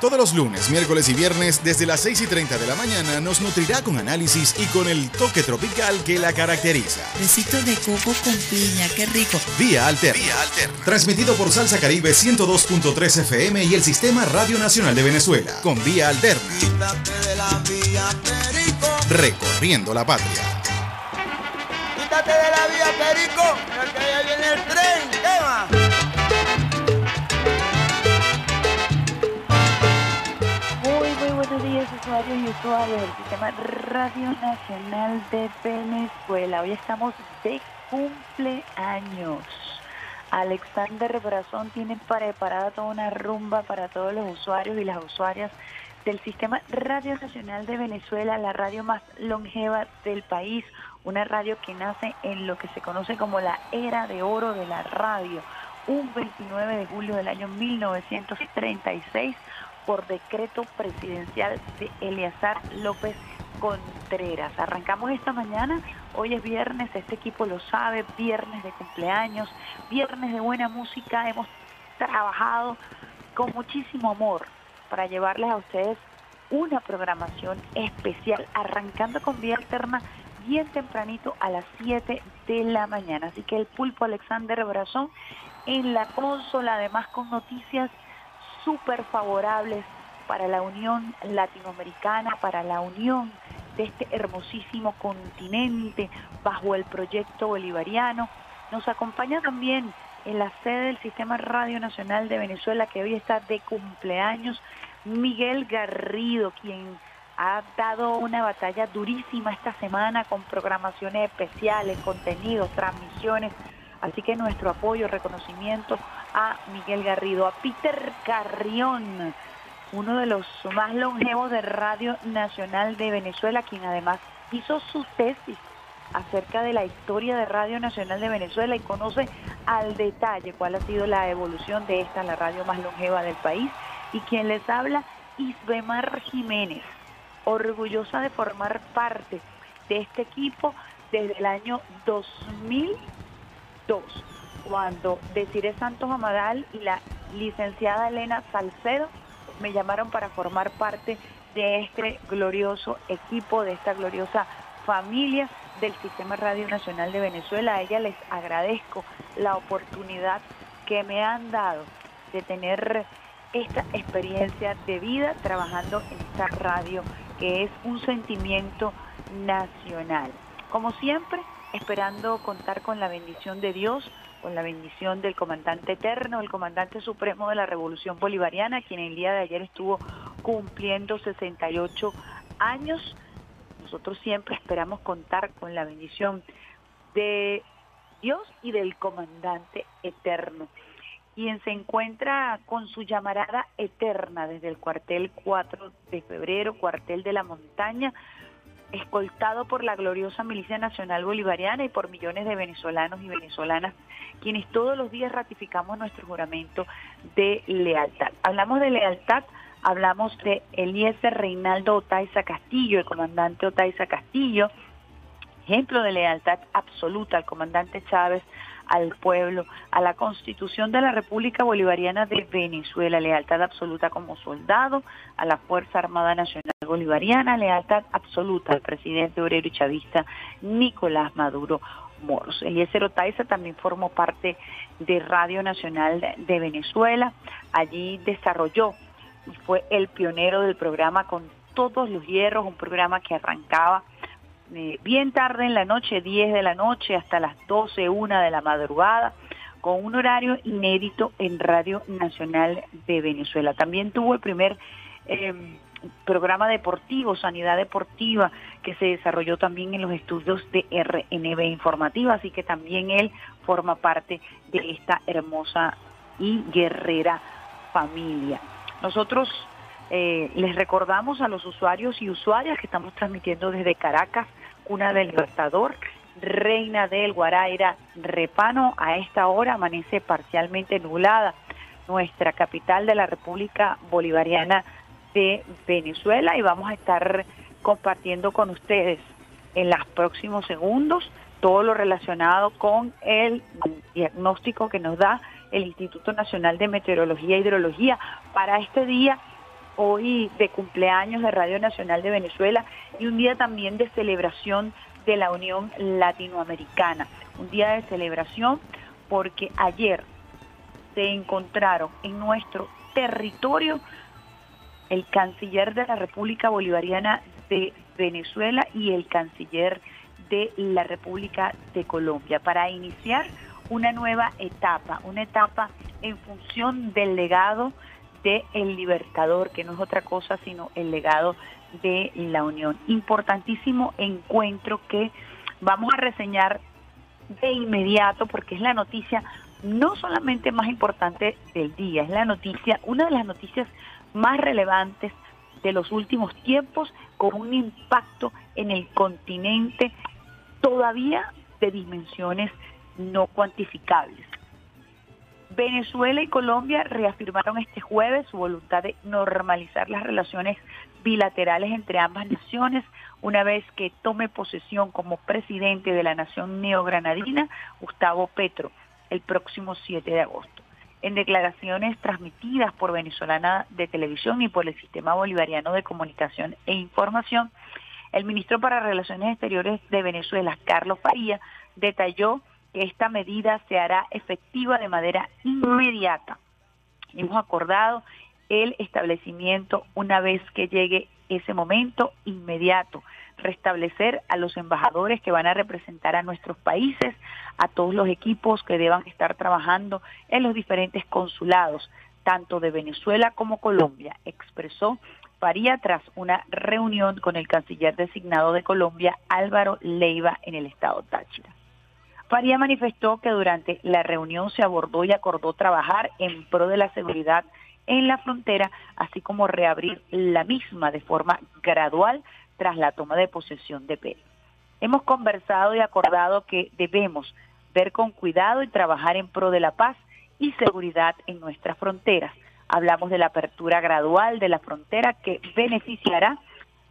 Todos los lunes, miércoles y viernes, desde las 6 y 30 de la mañana, nos nutrirá con análisis y con el toque tropical que la caracteriza. Besitos de coco con piña, qué rico. Vía Alterna. Vía Alterna. Transmitido por Salsa Caribe 102.3 FM y el Sistema Radio Nacional de Venezuela. Con Vía Alterna. Recorriendo la patria. Quítate de la vía Perico, usuarios y del Sistema Radio Nacional de Venezuela. Hoy estamos de cumpleaños. Alexander Brazón tiene preparada toda una rumba para todos los usuarios y las usuarias del Sistema Radio Nacional de Venezuela, la radio más longeva del país, una radio que nace en lo que se conoce como la era de oro de la radio, un 29 de julio del año 1936 por decreto presidencial de Eleazar López Contreras. Arrancamos esta mañana, hoy es viernes, este equipo lo sabe, viernes de cumpleaños, viernes de buena música, hemos trabajado con muchísimo amor para llevarles a ustedes una programación especial, arrancando con Vía Alterna bien tempranito a las 7 de la mañana. Así que el pulpo Alexander Brazón en la consola, además con noticias súper favorables para la Unión Latinoamericana, para la unión de este hermosísimo continente bajo el proyecto bolivariano. Nos acompaña también en la sede del Sistema Radio Nacional de Venezuela, que hoy está de cumpleaños, Miguel Garrido, quien ha dado una batalla durísima esta semana con programaciones especiales, contenidos, transmisiones. Así que nuestro apoyo, reconocimiento a Miguel Garrido, a Peter Carrión, uno de los más longevos de Radio Nacional de Venezuela, quien además hizo su tesis acerca de la historia de Radio Nacional de Venezuela y conoce al detalle cuál ha sido la evolución de esta, la radio más longeva del país. Y quien les habla, Isbemar Jiménez, orgullosa de formar parte de este equipo desde el año 2002 cuando Desiree Santos Amadal y la licenciada Elena Salcedo me llamaron para formar parte de este glorioso equipo, de esta gloriosa familia del Sistema Radio Nacional de Venezuela. A ella les agradezco la oportunidad que me han dado de tener esta experiencia de vida trabajando en esta radio que es un sentimiento nacional. Como siempre, esperando contar con la bendición de Dios, con la bendición del comandante eterno, el comandante supremo de la Revolución Bolivariana, quien el día de ayer estuvo cumpliendo 68 años. Nosotros siempre esperamos contar con la bendición de Dios y del comandante eterno, quien se encuentra con su llamarada eterna desde el cuartel 4 de febrero, cuartel de la montaña, escoltado por la gloriosa Milicia Nacional Bolivariana y por millones de venezolanos y venezolanas, quienes todos los días ratificamos nuestro juramento de lealtad. Hablamos de lealtad, hablamos de Eliezer Reinaldo Otaiza Castillo, el comandante Otaiza Castillo, ejemplo de lealtad absoluta al comandante Chávez, al pueblo, a la constitución de la República Bolivariana de Venezuela, lealtad absoluta como soldado, a la Fuerza Armada Nacional Bolivariana, lealtad absoluta al presidente obrero y chavista Nicolás Maduro Moros. Eliezer Otaiza también formó parte de Radio Nacional de Venezuela, allí desarrolló y fue el pionero del programa con todos los hierros, un programa que arrancaba eh, bien tarde en la noche, 10 de la noche hasta las 12, 1 de la madrugada, con un horario inédito en Radio Nacional de Venezuela. También tuvo el primer em, programa deportivo, Sanidad Deportiva, que se desarrolló también en los estudios de RNB Informativa, así que también él forma parte de esta hermosa y guerrera familia. Nosotros eh, les recordamos a los usuarios y usuarias que estamos transmitiendo desde Caracas, cuna del Libertador, Reina del Guaraira, Repano, a esta hora amanece parcialmente nublada. Nuestra capital de la República Bolivariana de Venezuela y vamos a estar compartiendo con ustedes en los próximos segundos todo lo relacionado con el diagnóstico que nos da el Instituto Nacional de Meteorología e Hidrología para este día hoy de cumpleaños de Radio Nacional de Venezuela y un día también de celebración de la Unión Latinoamericana. Un día de celebración porque ayer se encontraron en nuestro territorio el canciller de la República Bolivariana de Venezuela y el canciller de la República de Colombia para iniciar una nueva etapa, una etapa en función del legado de El Libertador, que no es otra cosa sino el legado de la Unión. Importantísimo encuentro que vamos a reseñar de inmediato porque es la noticia no solamente más importante del día, es la noticia, una de las noticias más relevantes de los últimos tiempos con un impacto en el continente todavía de dimensiones no cuantificables. Venezuela y Colombia reafirmaron este jueves su voluntad de normalizar las relaciones bilaterales entre ambas naciones una vez que tome posesión como presidente de la nación neogranadina Gustavo Petro el próximo 7 de agosto. En declaraciones transmitidas por Venezolana de Televisión y por el Sistema Bolivariano de Comunicación e Información, el ministro para Relaciones Exteriores de Venezuela, Carlos Faría, detalló que esta medida se hará efectiva de manera inmediata. Hemos acordado el establecimiento una vez que llegue ese momento inmediato, restablecer a los embajadores que van a representar a nuestros países, a todos los equipos que deban estar trabajando en los diferentes consulados, tanto de Venezuela como Colombia, expresó Faría tras una reunión con el canciller designado de Colombia, Álvaro Leiva, en el estado Táchira. Faría manifestó que durante la reunión se abordó y acordó trabajar en pro de la seguridad en la frontera, así como reabrir la misma de forma gradual tras la toma de posesión de Pérez. Hemos conversado y acordado que debemos ver con cuidado y trabajar en pro de la paz y seguridad en nuestras fronteras. Hablamos de la apertura gradual de la frontera que beneficiará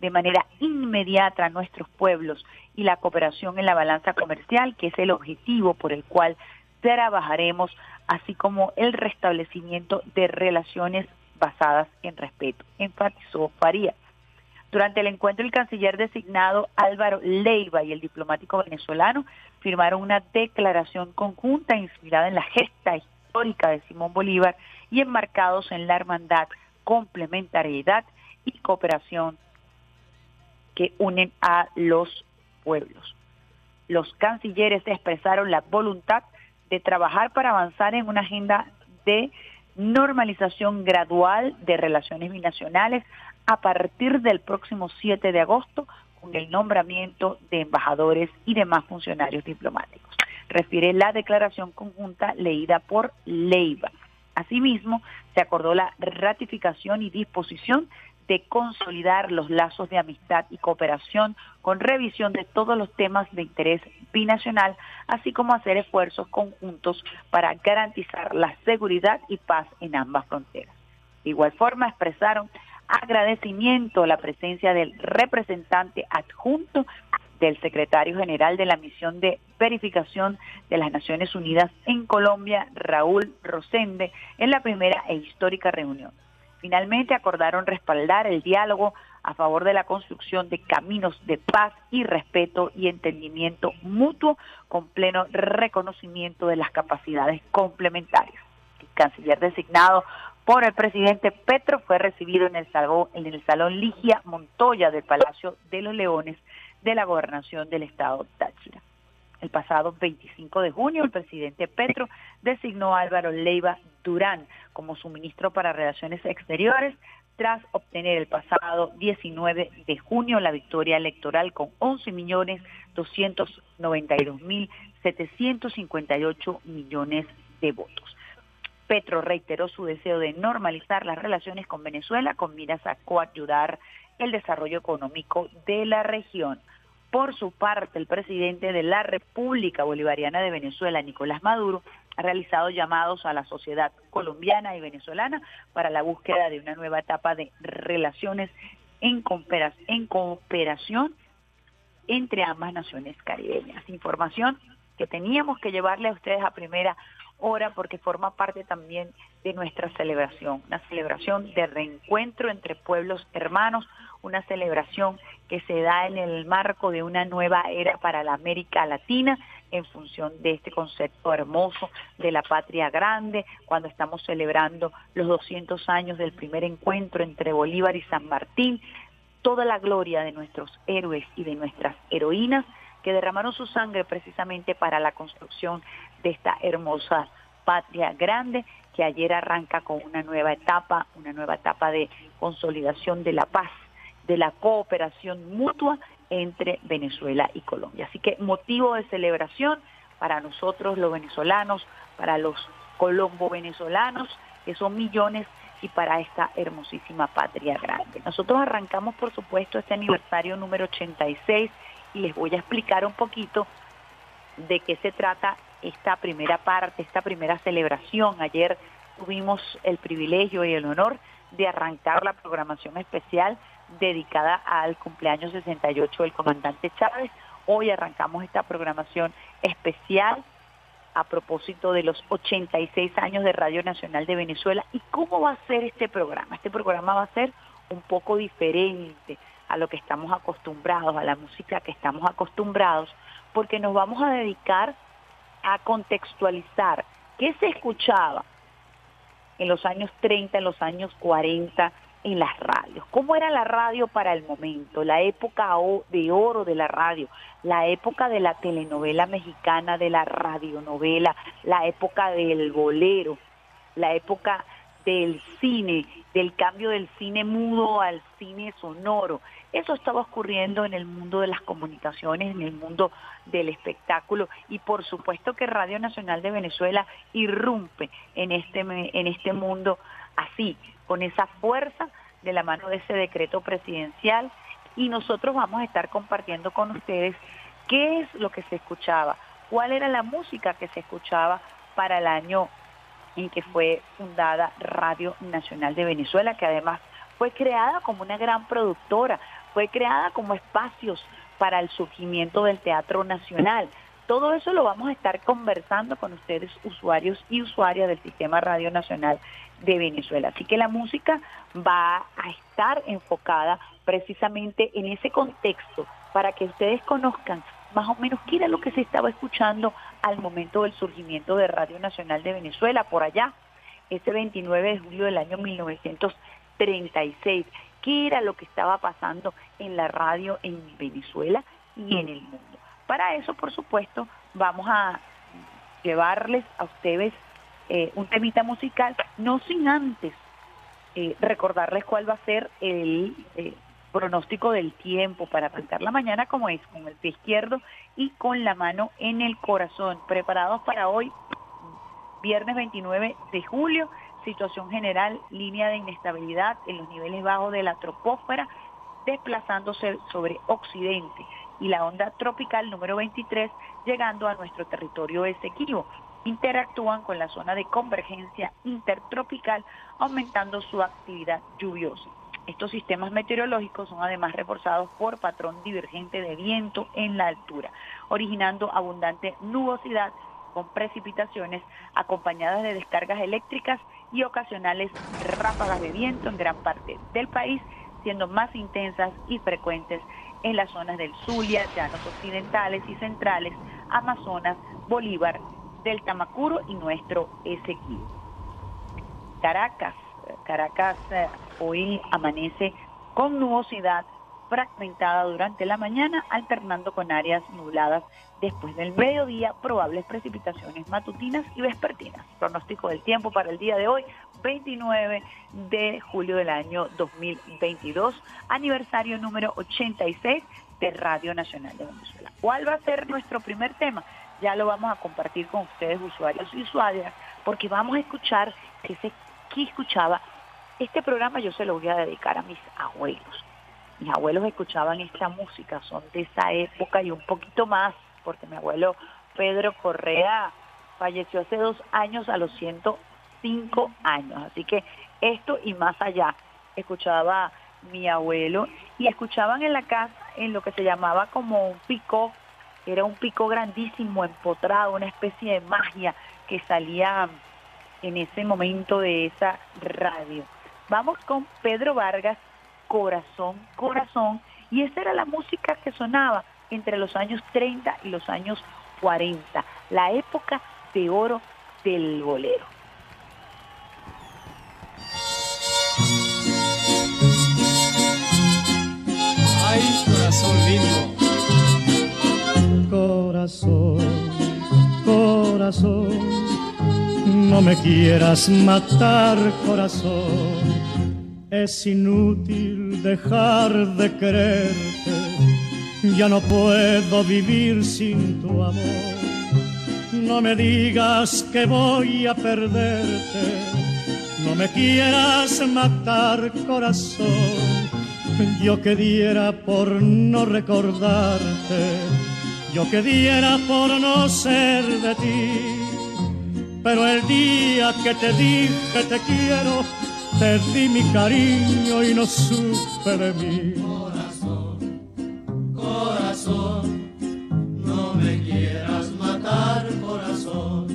de manera inmediata a nuestros pueblos y la cooperación en la balanza comercial, que es el objetivo por el cual trabajaremos, así como el restablecimiento de relaciones basadas en respeto, enfatizó Faría. Durante el encuentro, el canciller designado Álvaro Leiva y el diplomático venezolano firmaron una declaración conjunta inspirada en la gesta histórica de Simón Bolívar y enmarcados en la hermandad, complementariedad y cooperación que unen a los pueblos. Los cancilleres expresaron la voluntad de trabajar para avanzar en una agenda de normalización gradual de relaciones binacionales a partir del próximo 7 de agosto con el nombramiento de embajadores y demás funcionarios diplomáticos. Refiere la declaración conjunta leída por Leiva. Asimismo, se acordó la ratificación y disposición de consolidar los lazos de amistad y cooperación con revisión de todos los temas de interés binacional, así como hacer esfuerzos conjuntos para garantizar la seguridad y paz en ambas fronteras. De igual forma, expresaron agradecimiento a la presencia del representante adjunto del secretario general de la misión de verificación de las Naciones Unidas en Colombia, Raúl Rosende, en la primera e histórica reunión. Finalmente acordaron respaldar el diálogo a favor de la construcción de caminos de paz y respeto y entendimiento mutuo con pleno reconocimiento de las capacidades complementarias. El canciller designado por el presidente Petro fue recibido en el salón, en el salón Ligia Montoya del Palacio de los Leones de la Gobernación del Estado Táchira. El pasado 25 de junio, el presidente Petro designó a Álvaro Leiva Durán como su ministro para Relaciones Exteriores tras obtener el pasado 19 de junio la victoria electoral con 11.292.758 millones de votos. Petro reiteró su deseo de normalizar las relaciones con Venezuela con miras a coayudar el desarrollo económico de la región. Por su parte, el presidente de la República Bolivariana de Venezuela, Nicolás Maduro, ha realizado llamados a la sociedad colombiana y venezolana para la búsqueda de una nueva etapa de relaciones en cooperación entre ambas naciones caribeñas. Información que teníamos que llevarle a ustedes a primera hora porque forma parte también de nuestra celebración, una celebración de reencuentro entre pueblos hermanos, una celebración que se da en el marco de una nueva era para la América Latina en función de este concepto hermoso de la patria grande, cuando estamos celebrando los 200 años del primer encuentro entre Bolívar y San Martín, toda la gloria de nuestros héroes y de nuestras heroínas que derramaron su sangre precisamente para la construcción de esta hermosa patria grande que ayer arranca con una nueva etapa, una nueva etapa de consolidación de la paz, de la cooperación mutua entre Venezuela y Colombia. Así que motivo de celebración para nosotros los venezolanos, para los colombo-venezolanos, que son millones, y para esta hermosísima patria grande. Nosotros arrancamos, por supuesto, este aniversario número 86 y les voy a explicar un poquito de qué se trata esta primera parte, esta primera celebración. Ayer tuvimos el privilegio y el honor de arrancar la programación especial dedicada al cumpleaños 68 del comandante Chávez. Hoy arrancamos esta programación especial a propósito de los 86 años de Radio Nacional de Venezuela. ¿Y cómo va a ser este programa? Este programa va a ser un poco diferente a lo que estamos acostumbrados, a la música que estamos acostumbrados, porque nos vamos a dedicar a contextualizar qué se escuchaba en los años 30, en los años 40 en las radios. ¿Cómo era la radio para el momento? La época de oro de la radio, la época de la telenovela mexicana, de la radionovela, la época del bolero, la época del cine, del cambio del cine mudo al cine sonoro. Eso estaba ocurriendo en el mundo de las comunicaciones, en el mundo del espectáculo y por supuesto que Radio Nacional de Venezuela irrumpe en este, en este mundo así, con esa fuerza de la mano de ese decreto presidencial y nosotros vamos a estar compartiendo con ustedes qué es lo que se escuchaba, cuál era la música que se escuchaba para el año en que fue fundada Radio Nacional de Venezuela, que además fue creada como una gran productora, fue creada como espacios para el surgimiento del Teatro Nacional. Todo eso lo vamos a estar conversando con ustedes, usuarios y usuarias del Sistema Radio Nacional de Venezuela. Así que la música va a estar enfocada precisamente en ese contexto para que ustedes conozcan más o menos qué era lo que se estaba escuchando al momento del surgimiento de Radio Nacional de Venezuela, por allá, ese 29 de julio del año 1936. ¿Qué era lo que estaba pasando en la radio en Venezuela y en el mundo? Para eso, por supuesto, vamos a llevarles a ustedes eh, un temita musical, no sin antes eh, recordarles cuál va a ser el eh, pronóstico del tiempo para arrancar la mañana, como es con el pie izquierdo y con la mano en el corazón. Preparados para hoy, viernes 29 de julio, situación general, línea de inestabilidad en los niveles bajos de la troposfera, desplazándose sobre occidente y la onda tropical número 23 llegando a nuestro territorio esequivo. Interactúan con la zona de convergencia intertropical, aumentando su actividad lluviosa. Estos sistemas meteorológicos son además reforzados por patrón divergente de viento en la altura, originando abundante nubosidad con precipitaciones acompañadas de descargas eléctricas y ocasionales ráfagas de viento en gran parte del país, siendo más intensas y frecuentes en las zonas del Zulia, llanos occidentales y centrales, Amazonas, Bolívar, del Tamacuro y nuestro Esequibo. Caracas, Caracas eh, hoy amanece con nubosidad fragmentada durante la mañana, alternando con áreas nubladas después del mediodía, probables precipitaciones matutinas y vespertinas. Pronóstico del tiempo para el día de hoy, 29 de julio del año 2022, aniversario número 86 de Radio Nacional de Venezuela. ¿Cuál va a ser nuestro primer tema? Ya lo vamos a compartir con ustedes, usuarios y usuarias, porque vamos a escuchar, que se que escuchaba, este programa yo se lo voy a dedicar a mis abuelos. Mis abuelos escuchaban esta música, son de esa época y un poquito más, porque mi abuelo Pedro Correa falleció hace dos años a los 105 años. Así que esto y más allá, escuchaba mi abuelo y escuchaban en la casa en lo que se llamaba como un pico, era un pico grandísimo, empotrado, una especie de magia que salía en ese momento de esa radio. Vamos con Pedro Vargas, Corazón, Corazón, y esa era la música que sonaba entre los años 30 y los años 40, la época de oro del bolero. Ay, corazón lindo. Corazón, corazón, no me quieras matar, corazón. Es inútil dejar de quererte, ya no puedo vivir sin tu amor. No me digas que voy a perderte, no me quieras matar, corazón yo que diera por no recordarte, yo que diera por no ser de ti. Pero el día que te dije te quiero, te di mi cariño y no supe de mí. Corazón, corazón, no me quieras matar, corazón.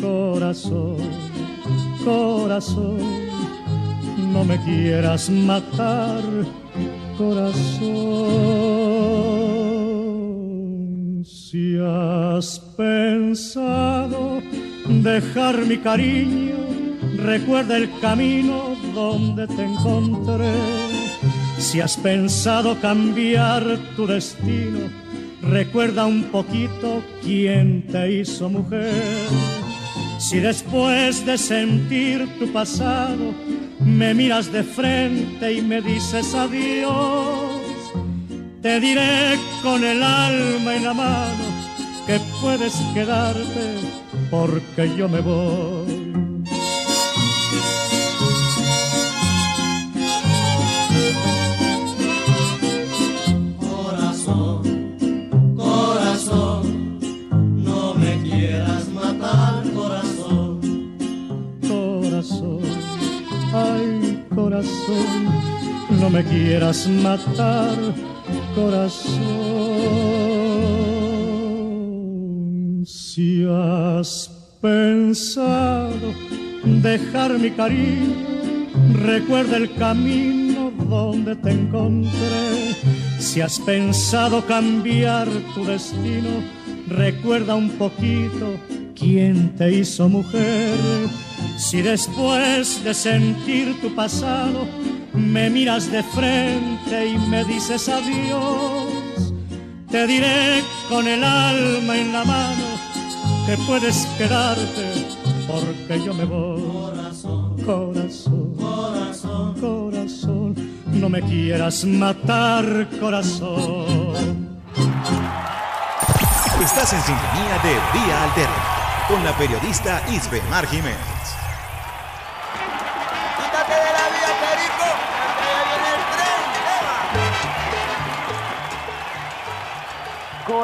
Corazón, corazón no me quieras matar, corazón. Si has pensado dejar mi cariño, recuerda el camino donde te encontré. Si has pensado cambiar tu destino, recuerda un poquito quién te hizo mujer. Si después de sentir tu pasado, me miras de frente y me dices adiós. Te diré con el alma en la mano que puedes quedarte porque yo me voy. Corazón, no me quieras matar, corazón. Si has pensado dejar mi cariño, recuerda el camino donde te encontré. Si has pensado cambiar tu destino, recuerda un poquito quién te hizo mujer si después de sentir tu pasado me miras de frente y me dices adiós, te diré con el alma en la mano que puedes quedarte porque yo me voy. Corazón, Corazón, corazón, corazón, no me quieras matar, corazón. Estás en sintonía de Vía Alterna con la periodista Isbemar Jiménez.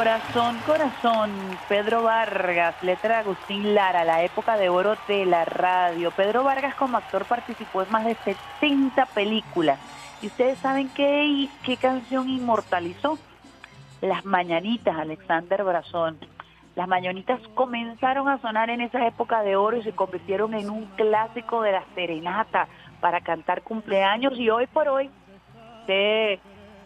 Corazón, corazón, Pedro Vargas, letra de Agustín Lara, la época de oro de la radio. Pedro Vargas como actor participó en más de 70 películas. ¿Y ustedes saben qué, qué canción inmortalizó? Las Mañanitas, Alexander Brazón. Las mañanitas comenzaron a sonar en esa época de oro y se convirtieron en un clásico de la serenata para cantar cumpleaños y hoy por hoy, de,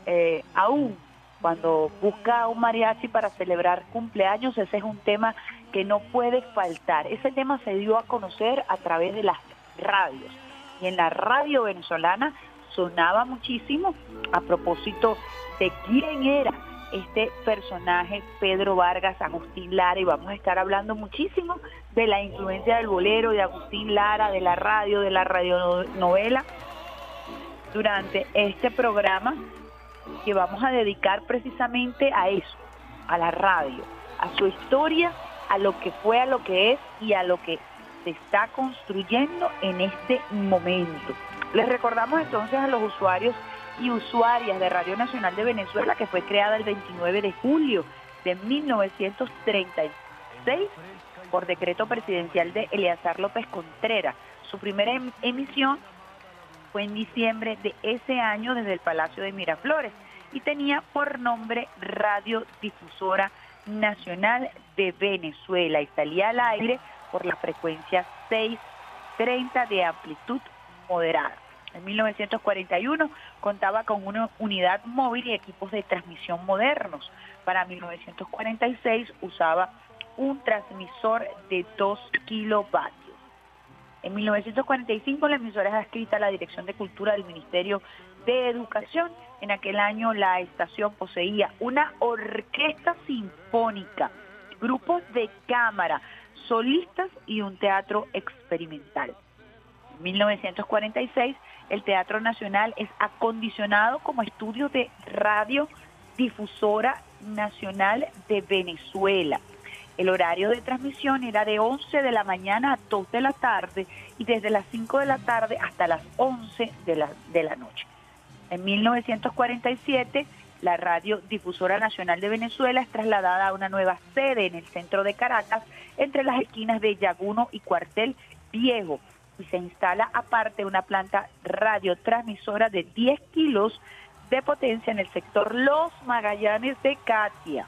eh, aún cuando busca un mariachi para celebrar cumpleaños, ese es un tema que no puede faltar. Ese tema se dio a conocer a través de las radios. Y en la radio venezolana sonaba muchísimo a propósito de quién era este personaje Pedro Vargas, Agustín Lara, y vamos a estar hablando muchísimo de la influencia del bolero, de Agustín Lara, de la radio, de la radionovela, durante este programa que vamos a dedicar precisamente a eso, a la radio, a su historia, a lo que fue, a lo que es y a lo que se está construyendo en este momento. Les recordamos entonces a los usuarios y usuarias de Radio Nacional de Venezuela que fue creada el 29 de julio de 1936 por decreto presidencial de Eleazar López Contreras. Su primera em- emisión fue en diciembre de ese año desde el Palacio de Miraflores y tenía por nombre Radio Difusora Nacional de Venezuela y salía al aire por la frecuencia 630 de amplitud moderada. En 1941 contaba con una unidad móvil y equipos de transmisión modernos. Para 1946 usaba un transmisor de 2 kilovatios. En 1945 la emisora es adscrita a la Dirección de Cultura del Ministerio de Educación. En aquel año la estación poseía una orquesta sinfónica, grupos de cámara, solistas y un teatro experimental. En 1946 el Teatro Nacional es acondicionado como estudio de radio difusora nacional de Venezuela. El horario de transmisión era de 11 de la mañana a 2 de la tarde y desde las 5 de la tarde hasta las 11 de la, de la noche. En 1947, la Radio Difusora Nacional de Venezuela es trasladada a una nueva sede en el centro de Caracas, entre las esquinas de Yaguno y Cuartel Viejo, y se instala aparte una planta radiotransmisora de 10 kilos de potencia en el sector Los Magallanes de Catia.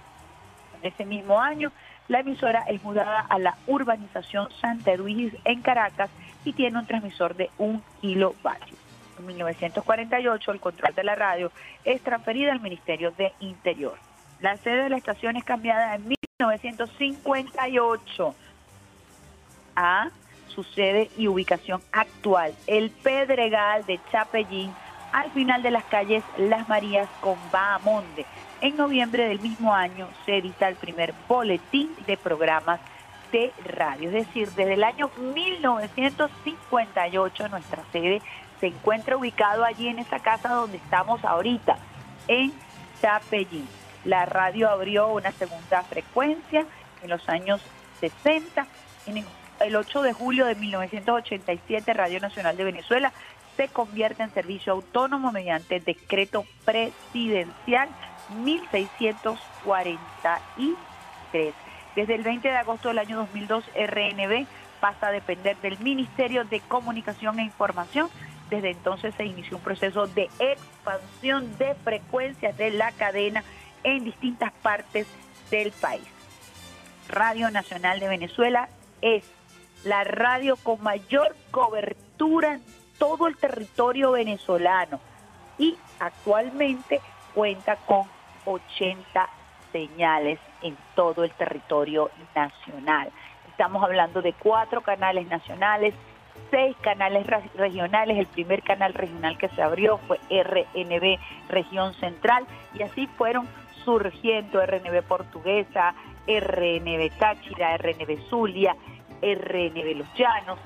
En ese mismo año, la emisora es mudada a la urbanización Santa Luis en Caracas y tiene un transmisor de un kilovatio. En 1948 el control de la radio es transferido al Ministerio de Interior. La sede de la estación es cambiada en 1958 a su sede y ubicación actual, el Pedregal de Chapellín, al final de las calles Las Marías con Bahamonde. En noviembre del mismo año se edita el primer boletín de programas de radio, es decir, desde el año 1958 nuestra sede se encuentra ubicado allí en esa casa donde estamos ahorita, en Chapellín. La radio abrió una segunda frecuencia en los años 60. En el 8 de julio de 1987, Radio Nacional de Venezuela se convierte en servicio autónomo mediante decreto presidencial 1643. Desde el 20 de agosto del año 2002, RNB pasa a depender del Ministerio de Comunicación e Información. Desde entonces se inició un proceso de expansión de frecuencias de la cadena en distintas partes del país. Radio Nacional de Venezuela es la radio con mayor cobertura en todo el territorio venezolano y actualmente cuenta con 80 señales en todo el territorio nacional. Estamos hablando de cuatro canales nacionales, seis canales regionales. El primer canal regional que se abrió fue RNB Región Central y así fueron surgiendo RNB Portuguesa, RNB Táchira, RNB Zulia, RNB Los Llanos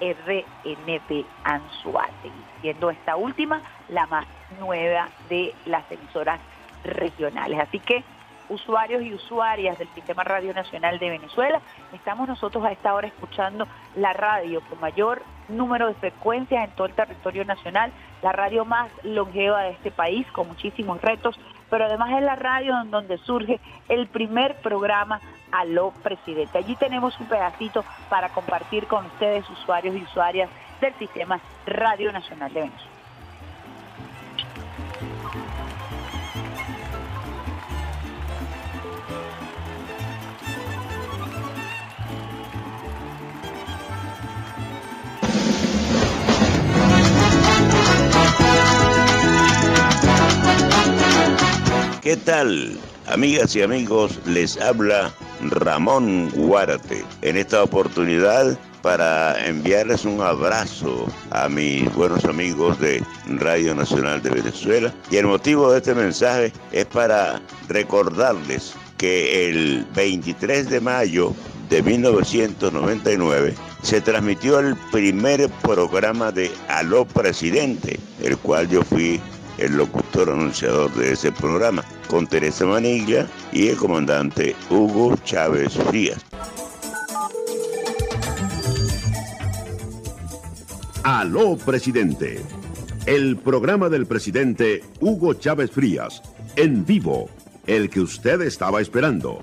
RNB Anzuate, siendo esta última la más nueva de las emisoras regionales. Así que usuarios y usuarias del Sistema Radio Nacional de Venezuela, estamos nosotros a esta hora escuchando la radio con mayor número de frecuencias en todo el territorio nacional, la radio más longeva de este país, con muchísimos retos, pero además es la radio donde surge el primer programa Aló Presidente. Allí tenemos un pedacito para compartir con ustedes, usuarios y usuarias del Sistema Radio Nacional de Venezuela. ¿Qué tal? Amigas y amigos, les habla Ramón Guárate. En esta oportunidad para enviarles un abrazo a mis buenos amigos de Radio Nacional de Venezuela. Y el motivo de este mensaje es para recordarles que el 23 de mayo de 1999 se transmitió el primer programa de Aló Presidente, el cual yo fui el locutor anunciador de ese programa, con Teresa Maniglia y el comandante Hugo Chávez Frías. Aló Presidente. El programa del presidente Hugo Chávez Frías. En vivo. El que usted estaba esperando.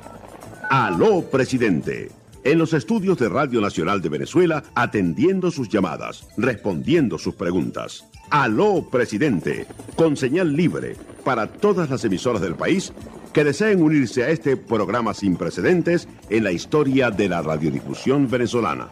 Aló Presidente. En los estudios de Radio Nacional de Venezuela, atendiendo sus llamadas, respondiendo sus preguntas. Aló Presidente. Con señal libre para todas las emisoras del país que deseen unirse a este programa sin precedentes en la historia de la radiodifusión venezolana.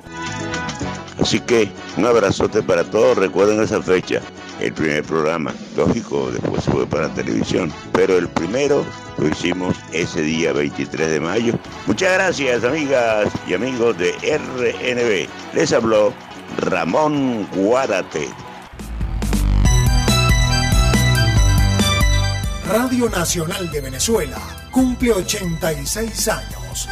Así que un abrazote para todos. Recuerden esa fecha, el primer programa. Lógico, después fue para televisión. Pero el primero lo hicimos ese día 23 de mayo. Muchas gracias, amigas y amigos de RNB. Les habló Ramón Guárate. Radio Nacional de Venezuela cumple 86 años.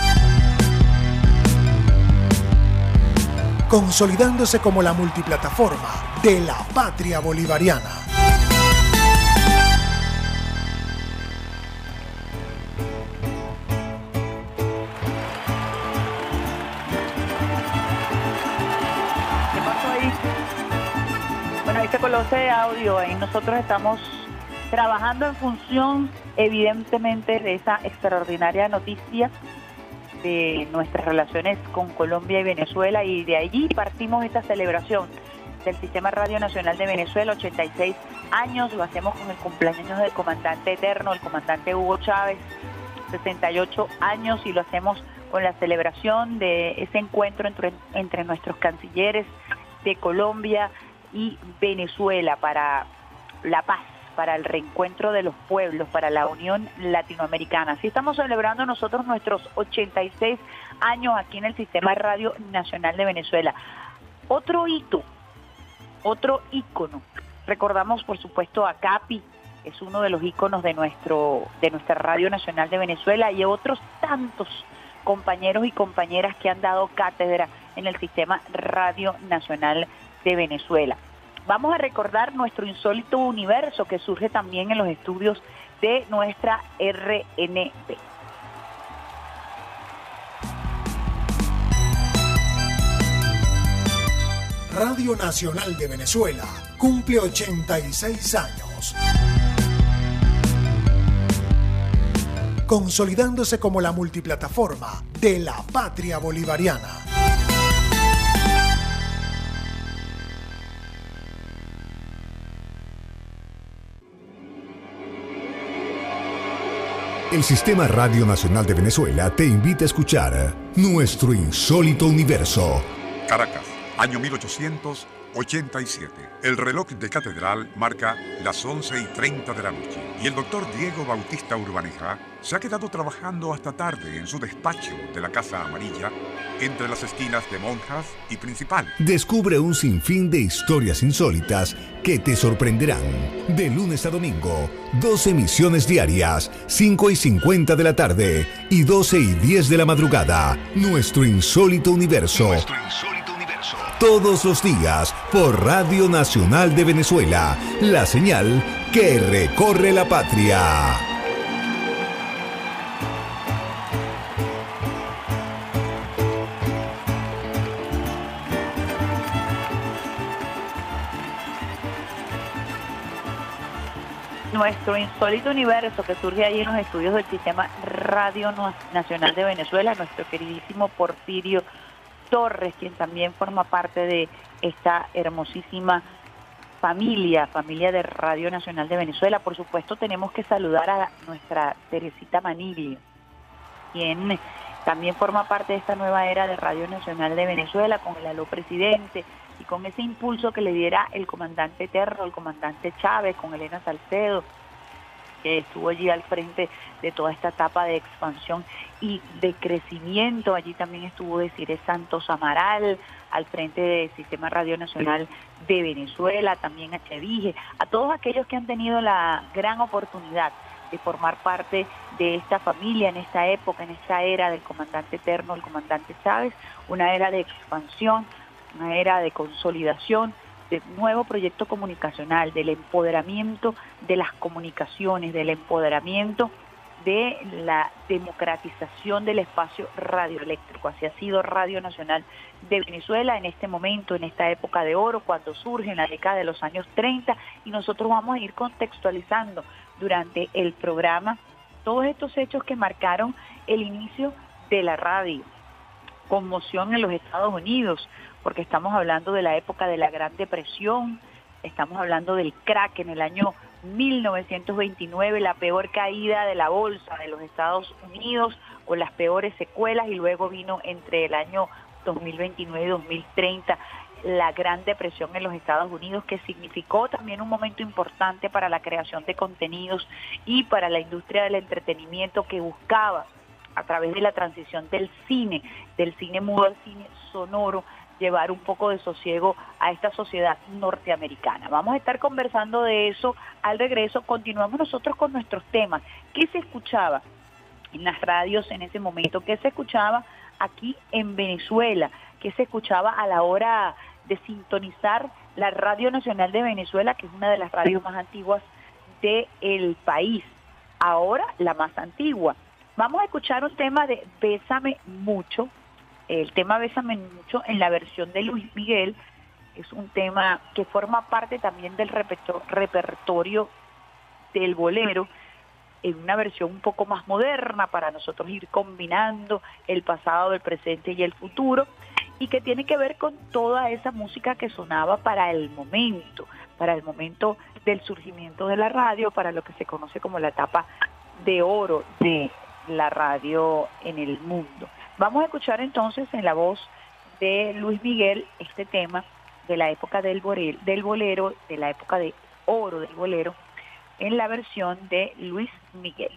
Consolidándose como la multiplataforma de la patria bolivariana. ¿Qué pasó ahí? Bueno, ahí se conoce audio, ahí nosotros estamos trabajando en función, evidentemente, de esa extraordinaria noticia de nuestras relaciones con Colombia y Venezuela. Y de allí partimos esta celebración del Sistema Radio Nacional de Venezuela, 86 años, lo hacemos con el cumpleaños del comandante eterno, el comandante Hugo Chávez, 68 años. Y lo hacemos con la celebración de ese encuentro entre, nuestros cancilleres de Colombia y Venezuela para la paz para el reencuentro de los pueblos, para la Unión Latinoamericana. Así estamos celebrando nosotros nuestros 86 años aquí en el Sistema Radio Nacional de Venezuela. Otro hito, otro ícono. Recordamos, por supuesto, a Capi, es uno de los íconos de, nuestro, de nuestra Radio Nacional de Venezuela y otros tantos compañeros y compañeras que han dado cátedra en el Sistema Radio Nacional de Venezuela vamos a recordar nuestro insólito universo que surge también en los estudios de nuestra RNB. Radio Nacional de Venezuela cumple 86 años. Consolidándose como la multiplataforma de la patria bolivariana. El Sistema Radio Nacional de Venezuela te invita a escuchar Nuestro Insólito Universo. Caracas, año 1887. El reloj de catedral marca las 11 y 30 de la noche y el doctor Diego Bautista Urbaneja se ha quedado trabajando hasta tarde en su despacho de la Casa Amarilla entre las esquinas de Monjas y Principal. Descubre un sinfín de historias insólitas que te sorprenderán. De lunes a domingo, dos emisiones diarias, 5 y 50 de la tarde y 12 y 10 de la madrugada. Nuestro insólito universo. Nuestro insólito universo. Todos los días por Radio Nacional de Venezuela, la señal que recorre la patria. nuestro insólito universo que surge ahí en los estudios del Sistema Radio Nacional de Venezuela, nuestro queridísimo Porfirio Torres, quien también forma parte de esta hermosísima familia, familia de Radio Nacional de Venezuela. Por supuesto, tenemos que saludar a nuestra Teresita Manilio, quien también forma parte de esta nueva era de Radio Nacional de Venezuela, con el aló presidente y con ese impulso que le diera el comandante Eterno, el comandante Chávez, con Elena Salcedo, que estuvo allí al frente de toda esta etapa de expansión y de crecimiento. Allí también estuvo Desiree Santos Amaral, al frente del Sistema Radio Nacional de Venezuela, también a Chevige, a todos aquellos que han tenido la gran oportunidad de formar parte de esta familia en esta época, en esta era del comandante eterno, el comandante Chávez, una era de expansión, una era de consolidación, de nuevo proyecto comunicacional, del empoderamiento de las comunicaciones, del empoderamiento de la democratización del espacio radioeléctrico. Así ha sido Radio Nacional de Venezuela en este momento, en esta época de oro, cuando surge en la década de los años 30, y nosotros vamos a ir contextualizando durante el programa todos estos hechos que marcaron el inicio de la radio. Conmoción en los Estados Unidos, porque estamos hablando de la época de la Gran Depresión, estamos hablando del crack en el año 1929, la peor caída de la bolsa de los Estados Unidos, con las peores secuelas, y luego vino entre el año 2029 y 2030 la Gran Depresión en los Estados Unidos, que significó también un momento importante para la creación de contenidos y para la industria del entretenimiento que buscaba, a través de la transición del cine, del cine mudo al cine sonoro, llevar un poco de sosiego a esta sociedad norteamericana. Vamos a estar conversando de eso al regreso. Continuamos nosotros con nuestros temas. ¿Qué se escuchaba en las radios en ese momento? ¿Qué se escuchaba aquí en Venezuela? ¿Qué se escuchaba a la hora de sintonizar la Radio Nacional de Venezuela, que es una de las radios más antiguas del país? Ahora la más antigua. Vamos a escuchar un tema de Bésame mucho, el tema Bésame mucho en la versión de Luis Miguel es un tema que forma parte también del repertorio del bolero en una versión un poco más moderna para nosotros ir combinando el pasado, el presente y el futuro y que tiene que ver con toda esa música que sonaba para el momento, para el momento del surgimiento de la radio, para lo que se conoce como la etapa de oro de la radio en el mundo. Vamos a escuchar entonces en la voz de Luis Miguel este tema de la época del, del bolero, de la época de oro del bolero, en la versión de Luis Miguel.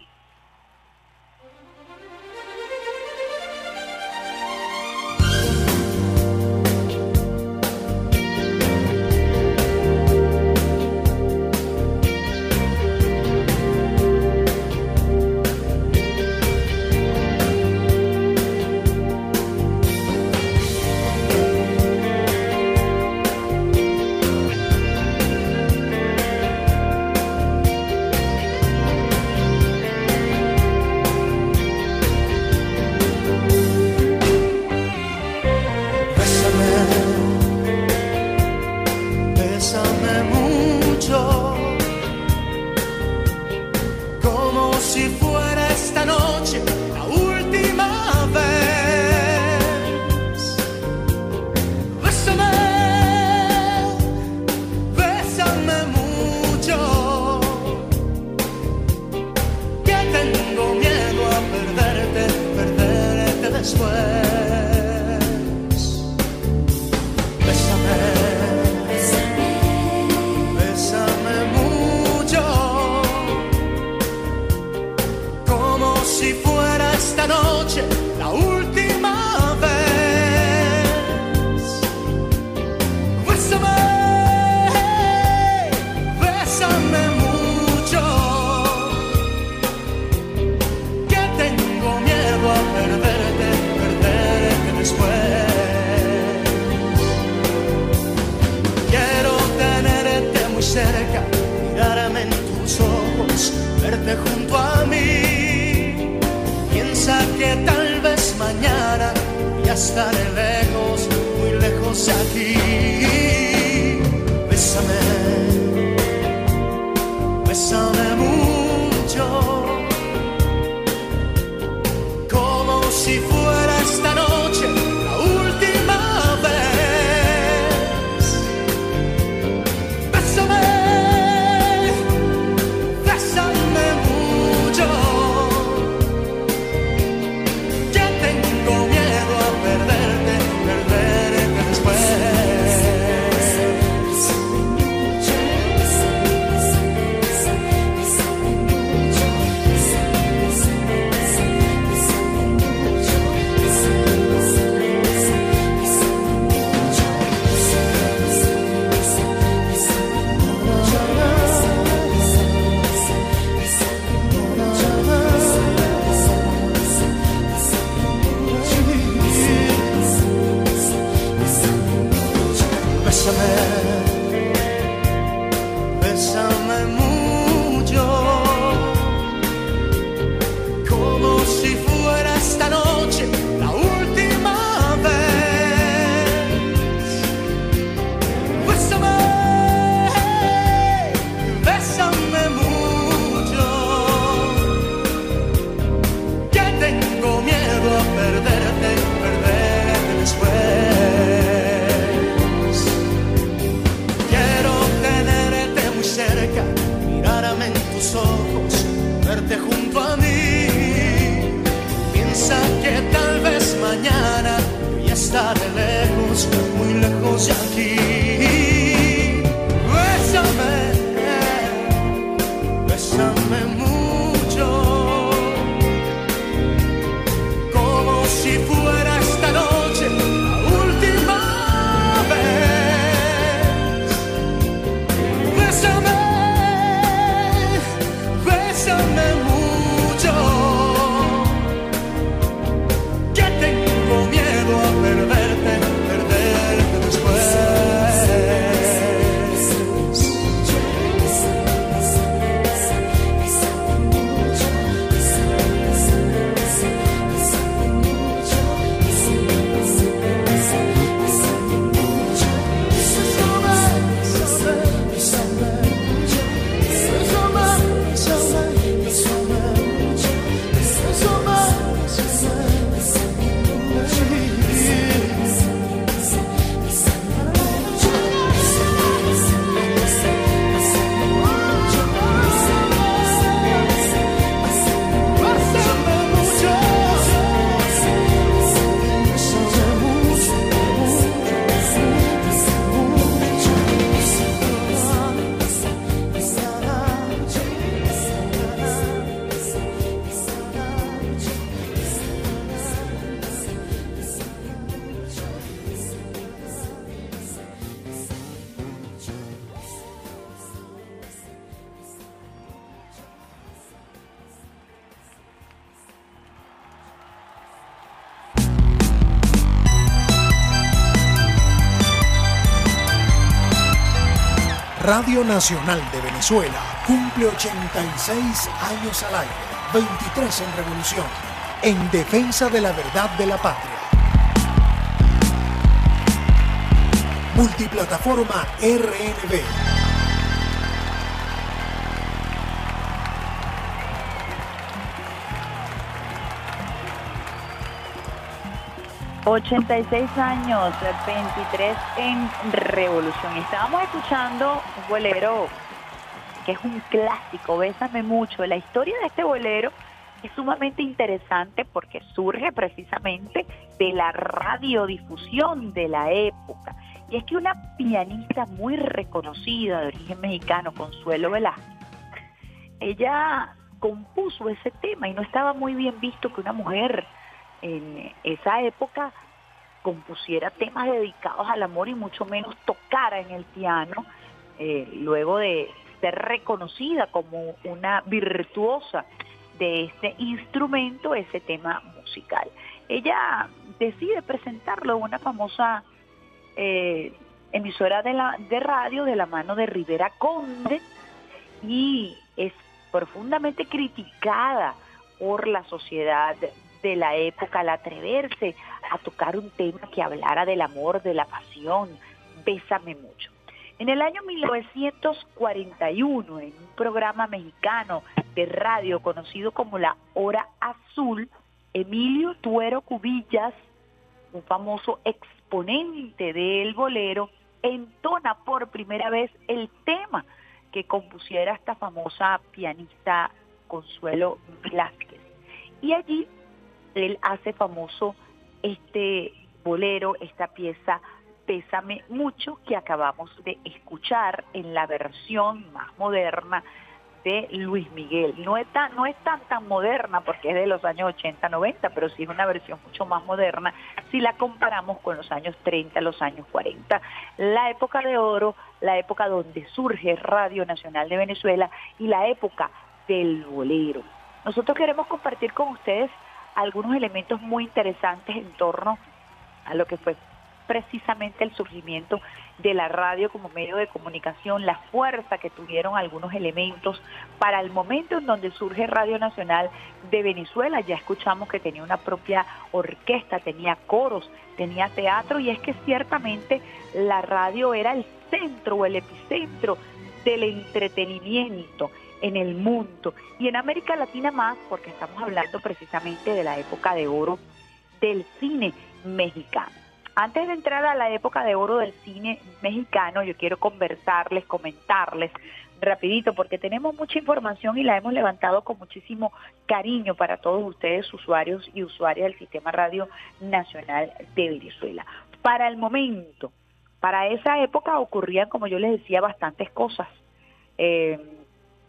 Radio Nacional de Venezuela cumple 86 años al aire, 23 en revolución, en defensa de la verdad de la patria. Multiplataforma RNB. ...86 años, 23 en revolución. Estábamos escuchando un bolero que es un clásico, Bésame mucho. La historia de este bolero es sumamente interesante porque surge precisamente de la radiodifusión de la época. Y es que una pianista muy reconocida de origen mexicano, Consuelo Velázquez, ella compuso ese tema y no estaba muy bien visto que una mujer en esa época compusiera temas dedicados al amor y mucho menos tocara en el piano, eh, luego de ser reconocida como una virtuosa de este instrumento, ese tema musical. Ella decide presentarlo en una famosa eh, emisora de, la, de radio de la mano de Rivera Conde y es profundamente criticada por la sociedad de la época al atreverse a tocar un tema que hablara del amor, de la pasión, Bésame mucho. En el año 1941, en un programa mexicano de radio conocido como La Hora Azul, Emilio Tuero Cubillas, un famoso exponente del bolero, entona por primera vez el tema que compusiera esta famosa pianista Consuelo Velázquez. Y allí él hace famoso este bolero, esta pieza Pésame mucho que acabamos de escuchar en la versión más moderna de Luis Miguel. No es tan, no es tan tan moderna porque es de los años 80, 90, pero sí es una versión mucho más moderna si la comparamos con los años 30, los años 40, la época de oro, la época donde surge Radio Nacional de Venezuela y la época del bolero. Nosotros queremos compartir con ustedes algunos elementos muy interesantes en torno a lo que fue precisamente el surgimiento de la radio como medio de comunicación, la fuerza que tuvieron algunos elementos para el momento en donde surge Radio Nacional de Venezuela. Ya escuchamos que tenía una propia orquesta, tenía coros, tenía teatro y es que ciertamente la radio era el centro o el epicentro del entretenimiento en el mundo y en América Latina más porque estamos hablando precisamente de la época de oro del cine mexicano. Antes de entrar a la época de oro del cine mexicano, yo quiero conversarles, comentarles rapidito, porque tenemos mucha información y la hemos levantado con muchísimo cariño para todos ustedes, usuarios y usuarias del Sistema Radio Nacional de Venezuela. Para el momento, para esa época ocurrían, como yo les decía, bastantes cosas. Eh,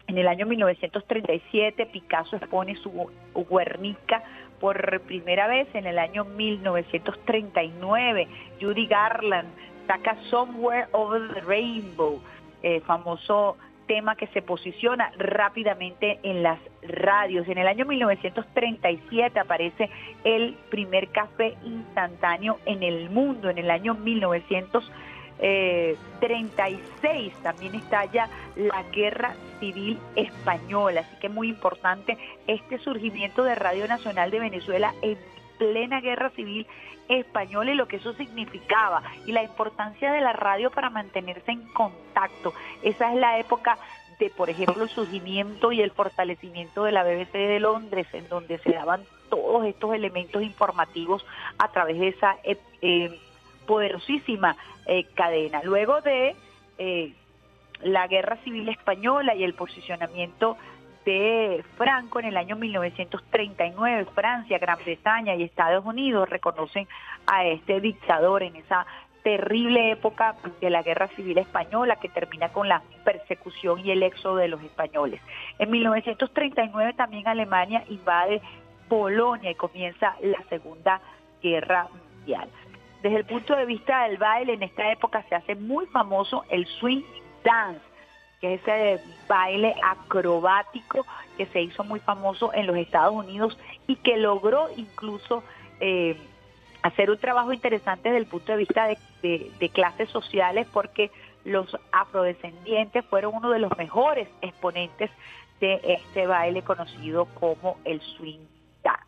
en el año 1937 Picasso expone su Guernica por primera vez en el año 1939. Judy Garland saca Somewhere Over the Rainbow, eh, famoso tema que se posiciona rápidamente en las radios. En el año 1937 aparece el primer café instantáneo en el mundo. En el año 1937 eh, 36 también estalla la guerra civil española, así que muy importante este surgimiento de Radio Nacional de Venezuela en plena guerra civil española y lo que eso significaba y la importancia de la radio para mantenerse en contacto. Esa es la época de, por ejemplo, el surgimiento y el fortalecimiento de la BBC de Londres, en donde se daban todos estos elementos informativos a través de esa eh, eh, poderosísima eh, cadena. Luego de la guerra civil española y el posicionamiento de Franco en el año 1939, Francia, Gran Bretaña y Estados Unidos reconocen a este dictador en esa terrible época de la guerra civil española que termina con la persecución y el éxodo de los españoles. En 1939 también Alemania invade Polonia y comienza la Segunda Guerra Mundial. Desde el punto de vista del baile, en esta época se hace muy famoso el swing dance, que es ese baile acrobático que se hizo muy famoso en los Estados Unidos y que logró incluso eh, hacer un trabajo interesante desde el punto de vista de, clases sociales porque los afrodescendientes fueron uno de los mejores exponentes de este baile conocido como el swing dance.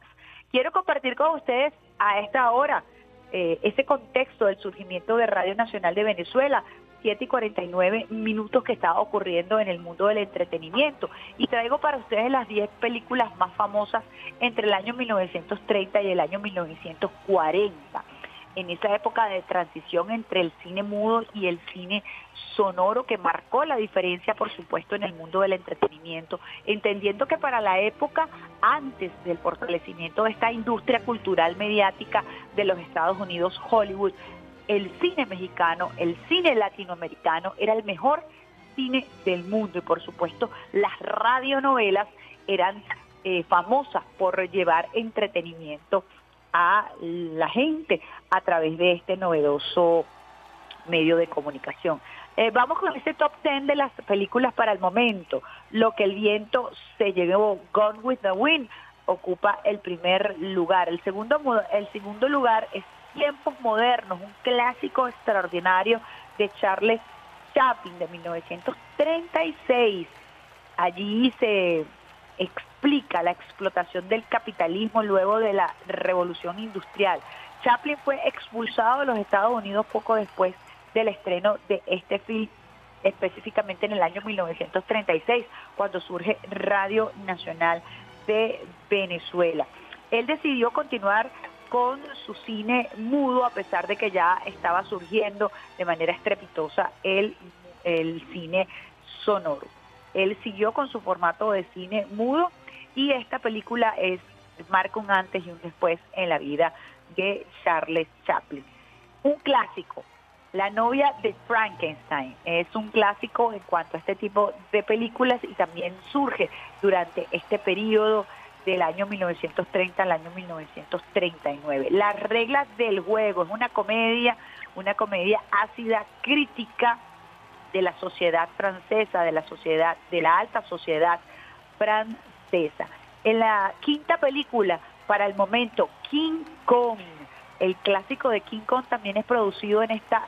Quiero compartir con ustedes a esta hora eh, ese contexto del surgimiento de Radio Nacional de Venezuela, 7 y 49 minutos que estaba ocurriendo en el mundo del entretenimiento. Y traigo para ustedes las 10 películas más famosas entre el año 1930 y el año 1940 en esa época de transición entre el cine mudo y el cine sonoro que marcó la diferencia, por supuesto, en el mundo del entretenimiento, entendiendo que para la época antes del fortalecimiento de esta industria cultural mediática de los Estados Unidos, Hollywood, el cine mexicano, el cine latinoamericano era el mejor cine del mundo y por supuesto las radionovelas eran eh, famosas por llevar entretenimiento a la gente a través de este novedoso medio de comunicación. Eh, vamos con este top 10 de las películas para el momento. Lo que el viento se llevó, Gone with the Wind, ocupa el primer lugar. El segundo, el segundo lugar es Tiempos Modernos, un clásico extraordinario de Charles Chaplin de 1936. Allí se explica la explotación del capitalismo luego de la revolución industrial. Chaplin fue expulsado de los Estados Unidos poco después del estreno de este film, específicamente en el año 1936, cuando surge Radio Nacional de Venezuela. Él decidió continuar con su cine mudo, a pesar de que ya estaba surgiendo de manera estrepitosa el, el cine sonoro. Él siguió con su formato de cine mudo y esta película es marca un antes y un después en la vida de Charles Chaplin. Un clásico, La novia de Frankenstein, es un clásico en cuanto a este tipo de películas y también surge durante este periodo del año 1930 al año 1939. Las reglas del juego es una comedia, una comedia ácida, crítica de la sociedad francesa, de la sociedad, de la alta sociedad francesa. En la quinta película, para el momento, King Kong, el clásico de King Kong también es producido en esta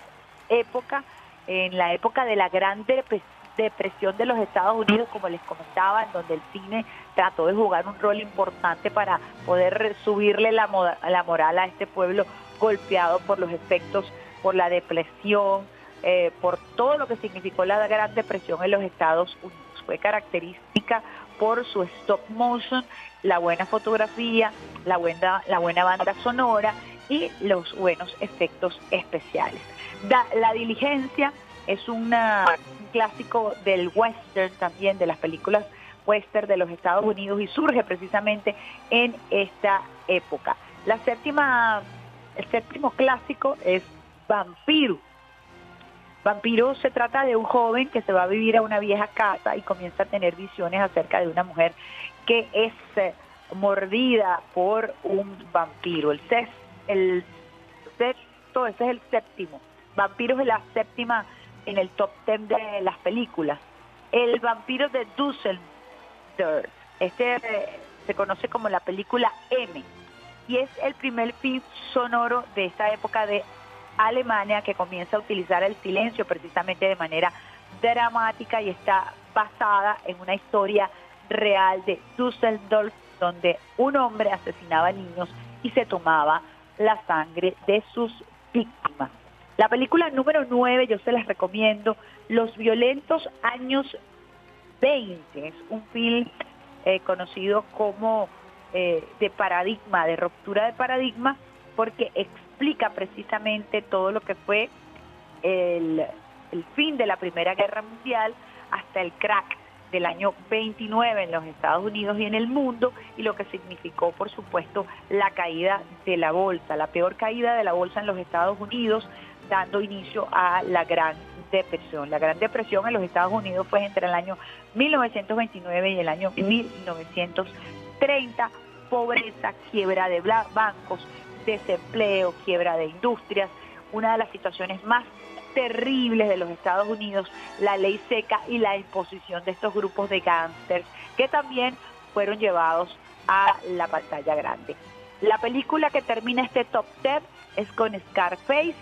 época, en la época de la Gran Depresión de los Estados Unidos, como les comentaba, en donde el cine trató de jugar un rol importante para poder subirle la, la moral a este pueblo golpeado por los efectos, por la depresión, eh, por todo lo que significó la Gran Depresión en los Estados Unidos. Fue característica por su stop motion, la buena fotografía, la buena, la buena banda sonora y los buenos efectos especiales. la diligencia es un clásico del western también, de las películas western de los Estados Unidos y surge precisamente en esta época. La séptima, el séptimo clásico es Vampiro, Vampiro se trata de un joven que se va a vivir a una vieja casa y comienza a tener visiones acerca de una mujer que es eh, mordida por un vampiro. El, el sexto, ese es el séptimo. Vampiro es la séptima en el top ten de las películas. El vampiro de Dusseldorf, este eh, se conoce como la película M y es el primer film sonoro de esta época de Alemania que comienza a utilizar el silencio precisamente de manera dramática y está basada en una historia real de Düsseldorf donde un hombre asesinaba niños y se tomaba la sangre de sus víctimas. La película número 9 yo se las recomiendo, Los violentos años 20, es un film eh, conocido como eh, de paradigma, de ruptura de paradigma, porque explica precisamente todo lo que fue el, fin de la Primera Guerra Mundial hasta el crack del año 29 en los Estados Unidos y en el mundo y lo que significó, por supuesto, la caída de la bolsa, la peor caída de la bolsa en los Estados Unidos, dando inicio a la Gran Depresión. La Gran Depresión en los Estados Unidos fue entre el año 1929 y el año 1930, pobreza, quiebra de bancos, desempleo, quiebra de industrias, una de las situaciones más terribles de los Estados Unidos, la ley seca y la imposición de estos grupos de gángsters que también fueron llevados a la pantalla grande. La película que termina este top 10 es con Scarface,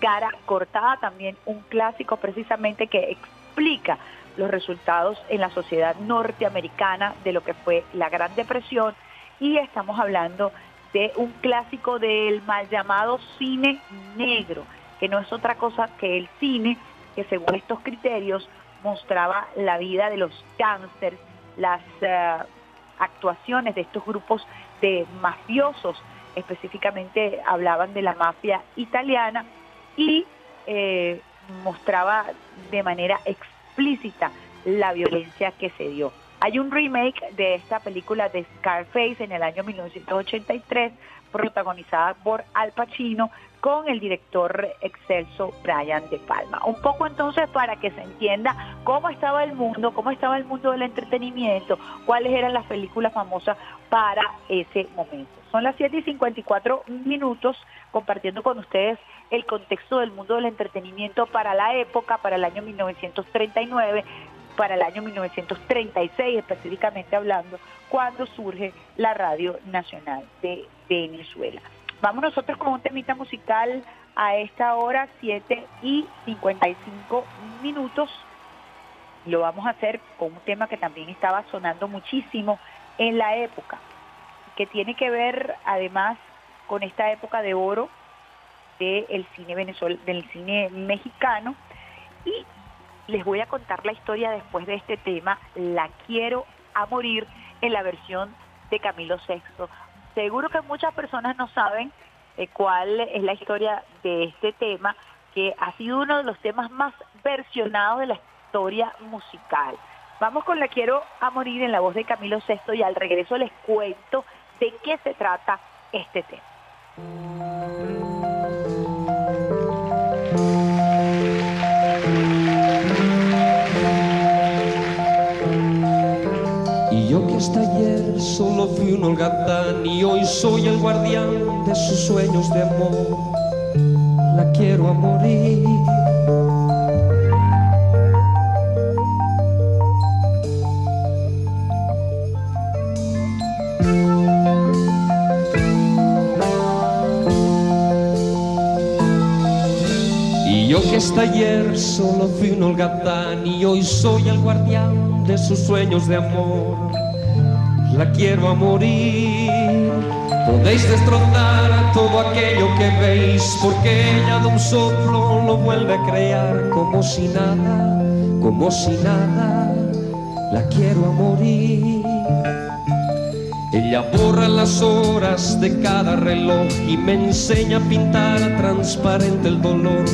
Cara Cortada, también un clásico precisamente que explica los resultados en la sociedad norteamericana de lo que fue la Gran Depresión. Y estamos hablando de un clásico del mal llamado cine negro, que no es otra cosa que el cine que según estos criterios mostraba la vida de los gángsters, las eh, actuaciones de estos grupos de mafiosos, específicamente hablaban de la mafia italiana y eh, mostraba de manera explícita la violencia que se dio. Hay un remake de esta película de Scarface en el año 1983, protagonizada por Al Pacino, con el director excelso Brian De Palma. Un poco entonces para que se entienda cómo estaba el mundo, cómo estaba el mundo del entretenimiento, cuáles eran las películas famosas para ese momento. Son las 7 y 54 minutos compartiendo con ustedes el contexto del mundo del entretenimiento para la época, para el año 1939, para el año 1936 específicamente hablando, cuando surge la Radio Nacional de Venezuela. Vamos nosotros con un temita musical a esta hora, 7 y 55 minutos. Lo vamos a hacer con un tema que también estaba sonando muchísimo en la época, que tiene que ver además con esta época de oro del cine del cine mexicano y les voy a contar la historia después de este tema, La quiero a morir, en la versión de Camilo VI. Seguro que muchas personas no saben eh, cuál es la historia de este tema, que ha sido uno de los temas más versionados de la historia musical. Vamos con La quiero a morir en la voz de Camilo VI y al regreso les cuento de qué se trata este tema. hasta ayer solo fui un holgatán y hoy soy el guardián de sus sueños de amor. La quiero a morir. Hasta ayer solo fui un holgatán y hoy soy el guardián de sus sueños de amor la quiero a morir. Podéis destrozar todo aquello que veis, porque ella de un soplo lo vuelve a crear como si nada, como si nada, la quiero a morir. Ella borra las horas de cada reloj y me enseña a pintar transparente el dolor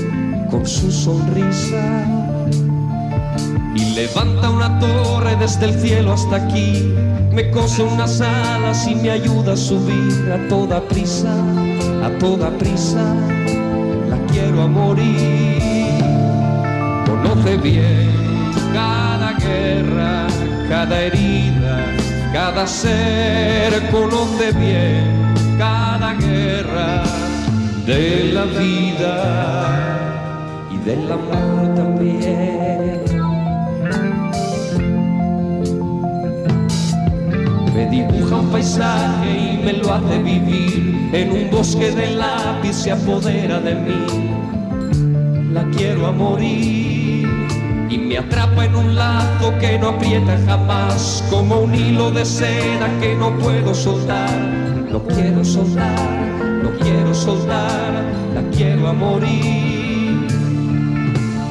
con su sonrisa. Y levanta una torre desde el cielo hasta aquí me cose unas alas y me ayuda a subir a toda prisa, a toda prisa, la quiero a morir. Conoce bien cada guerra, cada herida, cada ser, conoce bien cada guerra de la vida del amor también. dibuja un paisaje y me lo hace vivir. En un bosque de lápiz se apodera de mí. La quiero a morir y me atrapa en un lazo que no aprieta jamás, como un hilo de seda que no puedo soltar. No quiero soltar, no quiero soltar, la quiero a morir.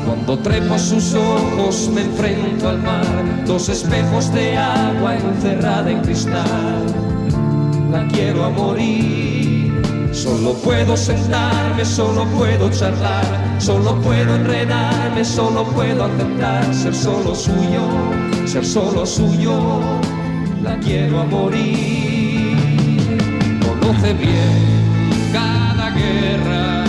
Cuando trepo sus ojos me enfrento al mar, dos espejos de agua encerrada en cristal. La quiero a morir. Solo puedo sentarme, solo puedo charlar, solo puedo enredarme, solo puedo aceptar ser solo suyo, ser solo suyo. La quiero a morir. Conoce bien cada guerra,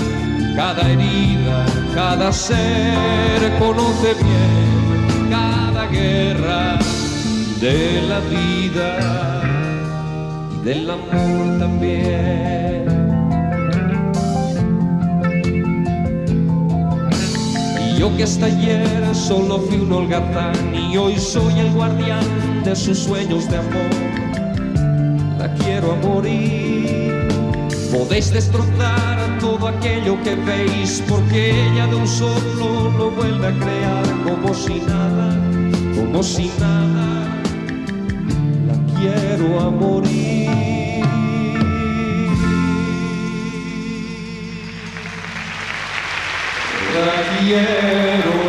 cada herida cada ser conoce bien cada guerra de la vida del amor también. Y yo que hasta ayer solo fui un holgazán y hoy soy el guardián de sus sueños de amor. La quiero a morir. Podéis destrozar todo aquello que veis, porque ella de un solo lo vuelve a crear como si nada, como si nada, la quiero a morir. La quiero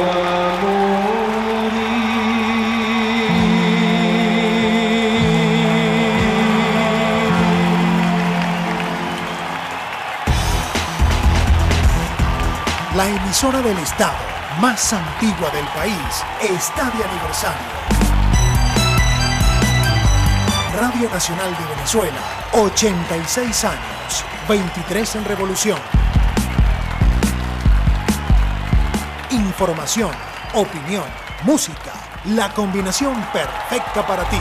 emisora del Estado más antigua del país está de aniversario. Radio Nacional de Venezuela, 86 años, 23 en revolución. Información, opinión, música, la combinación perfecta para ti.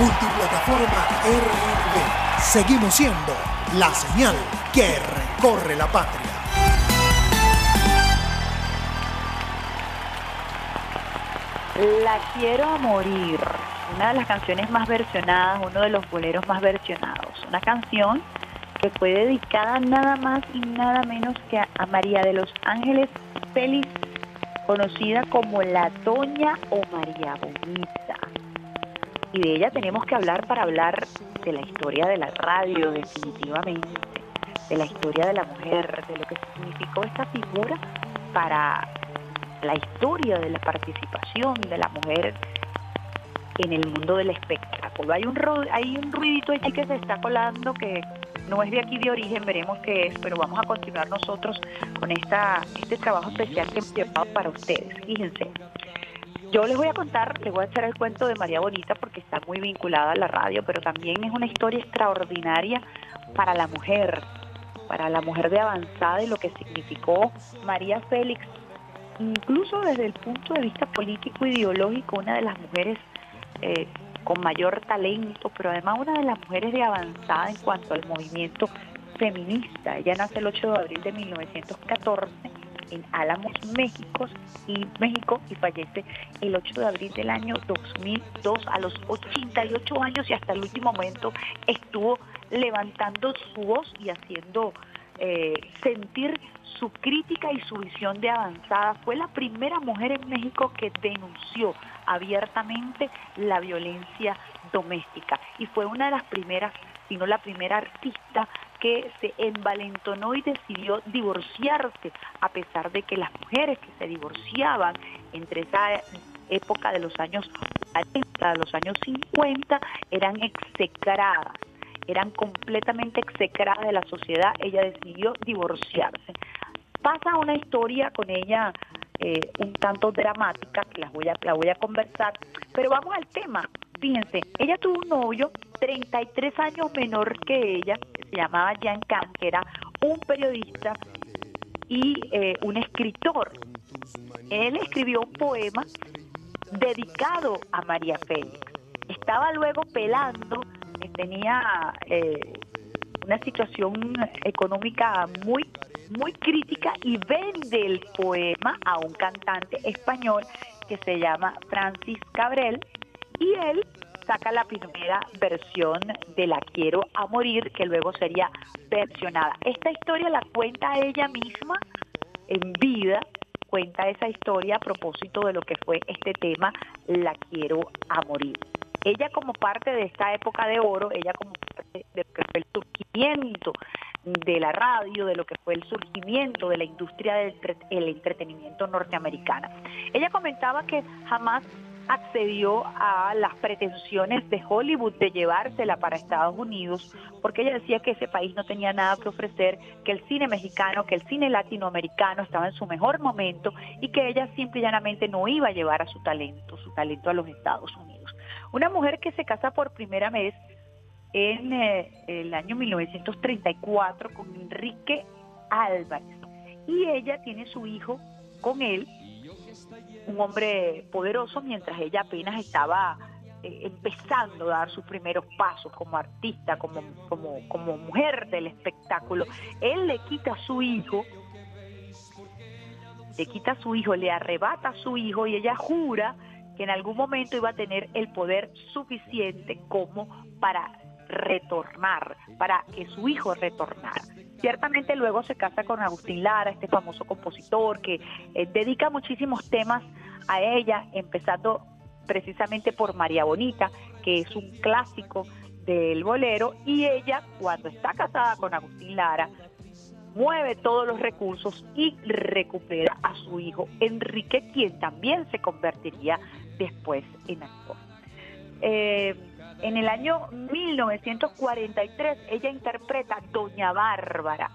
Multiplataforma RNB. Seguimos siendo la señal que recorre la patria. La quiero a morir, una de las canciones más versionadas, uno de los boleros más versionados. Una canción que fue dedicada nada más y nada menos que a María de los Ángeles Félix, conocida como la Doña o María Bonita. Y de ella tenemos que hablar para hablar de la historia de la radio, definitivamente, de la historia de la mujer, de lo que significó esta figura para la historia de la participación de la mujer en el mundo del espectáculo. Hay un, hay un ruidito allí que se está colando que no es de aquí de origen, veremos qué es, pero vamos a continuar nosotros con esta, este trabajo especial que hemos llevado para ustedes. Fíjense, yo les voy a contar, les voy a echar el cuento de María Bonita porque está muy vinculada a la radio, pero también es una historia extraordinaria para la mujer, para la mujer de avanzada y lo que significó María Félix, incluso desde el punto de vista político ideológico, una de las mujeres eh, con mayor talento, pero además una de las mujeres de avanzada en cuanto al movimiento feminista. Ella nace el 8 de abril de 1914 en Álamos, México y México y fallece el 8 de abril del año 2002 a los 88 años y hasta el último momento estuvo levantando su voz y haciendo eh, sentir su crítica y su visión de avanzada. Fue la primera mujer en México que denunció abiertamente la violencia doméstica y fue una de las primeras, si no la primera artista que se envalentonó y decidió divorciarse, a pesar de que las mujeres que se divorciaban entre esa época de los años 40, los años 50, eran execradas, eran completamente execradas de la sociedad, ella decidió divorciarse. Pasa una historia con ella eh, un tanto dramática, que las voy a, la voy a conversar, pero vamos al tema. Fíjense, ella tuvo un novio 33 años menor que ella, se llamaba Jan Kahn, que era un periodista y eh, un escritor. Él escribió un poema dedicado a María Félix. Estaba luego pelando, tenía eh, una situación económica muy muy crítica y vende el poema a un cantante español que se llama Francis Cabrel y él saca la primera versión de La Quiero a Morir que luego sería versionada. Esta historia la cuenta ella misma en vida, cuenta esa historia a propósito de lo que fue este tema La Quiero a Morir. Ella como parte de esta época de oro, ella como parte de lo que fue el surgimiento de la radio, de lo que fue el surgimiento de la industria del entre- el entretenimiento norteamericana. Ella comentaba que jamás accedió a las pretensiones de Hollywood de llevársela para Estados Unidos, porque ella decía que ese país no tenía nada que ofrecer, que el cine mexicano, que el cine latinoamericano estaba en su mejor momento y que ella simple y llanamente no iba a llevar a su talento, su talento a los Estados Unidos. Una mujer que se casa por primera vez en eh, el año 1934 con Enrique Álvarez y ella tiene su hijo con él, un hombre poderoso mientras ella apenas estaba eh, empezando a dar sus primeros pasos como artista, como, como, como mujer del espectáculo. Él le quita a su hijo, le quita a su hijo, le arrebata a su hijo y ella jura que en algún momento iba a tener el poder suficiente como para retornar, para que su hijo retornara. Ciertamente luego se casa con Agustín Lara, este famoso compositor que eh, dedica muchísimos temas a ella, empezando precisamente por María Bonita, que es un clásico del bolero, y ella cuando está casada con Agustín Lara, mueve todos los recursos y recupera a su hijo Enrique, quien también se convertiría después en actor. Eh, en el año 1943 ella interpreta Doña Bárbara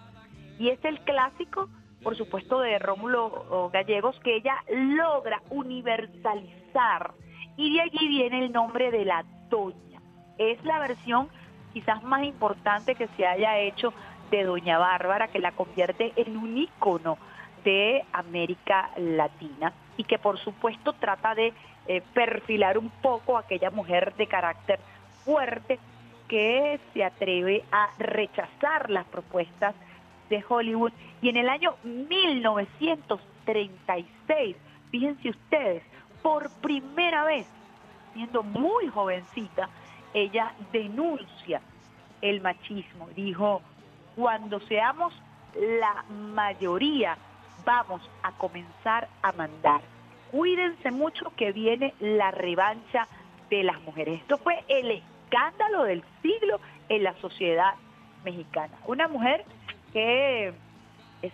y es el clásico, por supuesto, de Rómulo Gallegos que ella logra universalizar y de allí viene el nombre de la Doña. Es la versión quizás más importante que se haya hecho de Doña Bárbara, que la convierte en un ícono de América Latina y que por supuesto trata de eh, perfilar un poco aquella mujer de carácter fuerte que se atreve a rechazar las propuestas de Hollywood. Y en el año 1936, fíjense ustedes, por primera vez, siendo muy jovencita, ella denuncia el machismo. Dijo, cuando seamos la mayoría, vamos a comenzar a mandar. Cuídense mucho que viene la revancha de las mujeres. Esto fue el escándalo del siglo en la sociedad mexicana. Una mujer que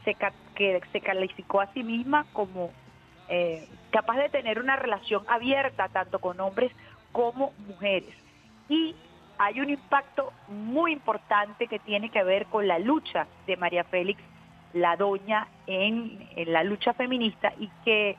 se, que se calificó a sí misma como eh, capaz de tener una relación abierta tanto con hombres como mujeres. Y hay un impacto muy importante que tiene que ver con la lucha de María Félix, la doña, en, la lucha feminista y que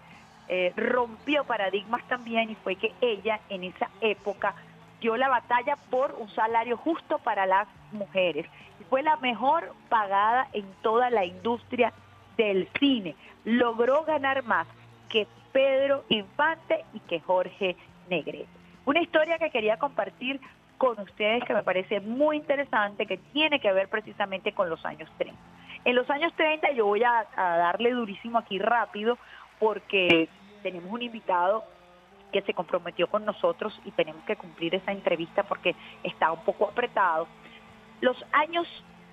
eh, rompió paradigmas también y fue que ella en esa época dio la batalla por un salario justo para las mujeres. Fue la mejor pagada en toda la industria del cine. Logró ganar más que Pedro Infante y que Jorge Negrete. Una historia que quería compartir con ustedes que me parece muy interesante, que tiene que ver precisamente con los años 30. En los años 30 yo voy a, darle durísimo aquí rápido porque tenemos un invitado que se comprometió con nosotros y tenemos que cumplir esa entrevista porque está un poco apretado. Los años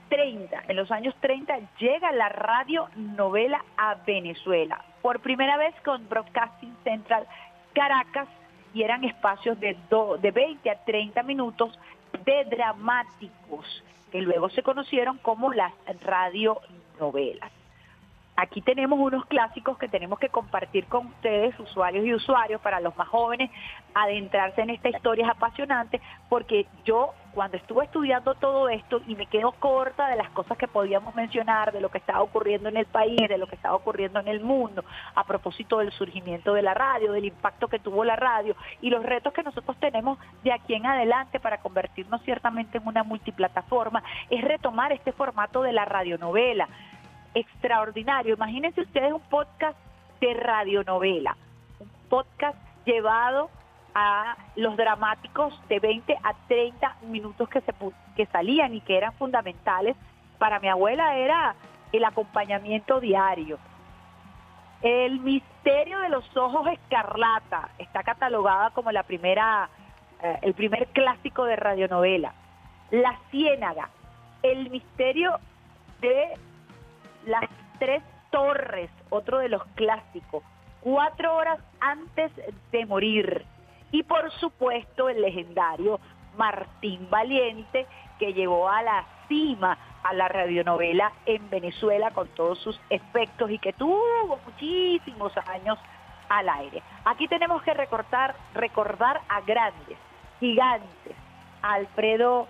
30, en los años 30 llega la radio novela a Venezuela, por primera vez con Broadcasting Central Caracas y eran espacios de, de 20 a 30 minutos de dramáticos, que luego se conocieron como las radionovelas. Aquí tenemos unos clásicos que tenemos que compartir con ustedes, usuarios y usuarios, para los más jóvenes, adentrarse en esta historia es apasionante, porque yo cuando estuve estudiando todo esto y me quedo corta de las cosas que podíamos mencionar, de lo que estaba ocurriendo en el país, de lo que estaba ocurriendo en el mundo, a propósito del surgimiento de la radio, del impacto que tuvo la radio y los retos que nosotros tenemos de aquí en adelante para convertirnos ciertamente en una multiplataforma, es retomar este formato de la radionovela extraordinario. Imagínense ustedes un podcast de radionovela, un podcast llevado a los dramáticos de 20 a 30 minutos que, se, que salían y que eran fundamentales. Para mi abuela era el acompañamiento diario. El misterio de los ojos escarlata está catalogada como la primera, eh, el primer clásico de radionovela. La ciénaga, el misterio de las Tres Torres, otro de los clásicos, cuatro horas antes de morir. Y por supuesto el legendario Martín Valiente, que llevó a la cima a la radionovela en Venezuela con todos sus efectos y que tuvo muchísimos años al aire. Aquí tenemos que recortar, recordar a grandes, gigantes, Alfredo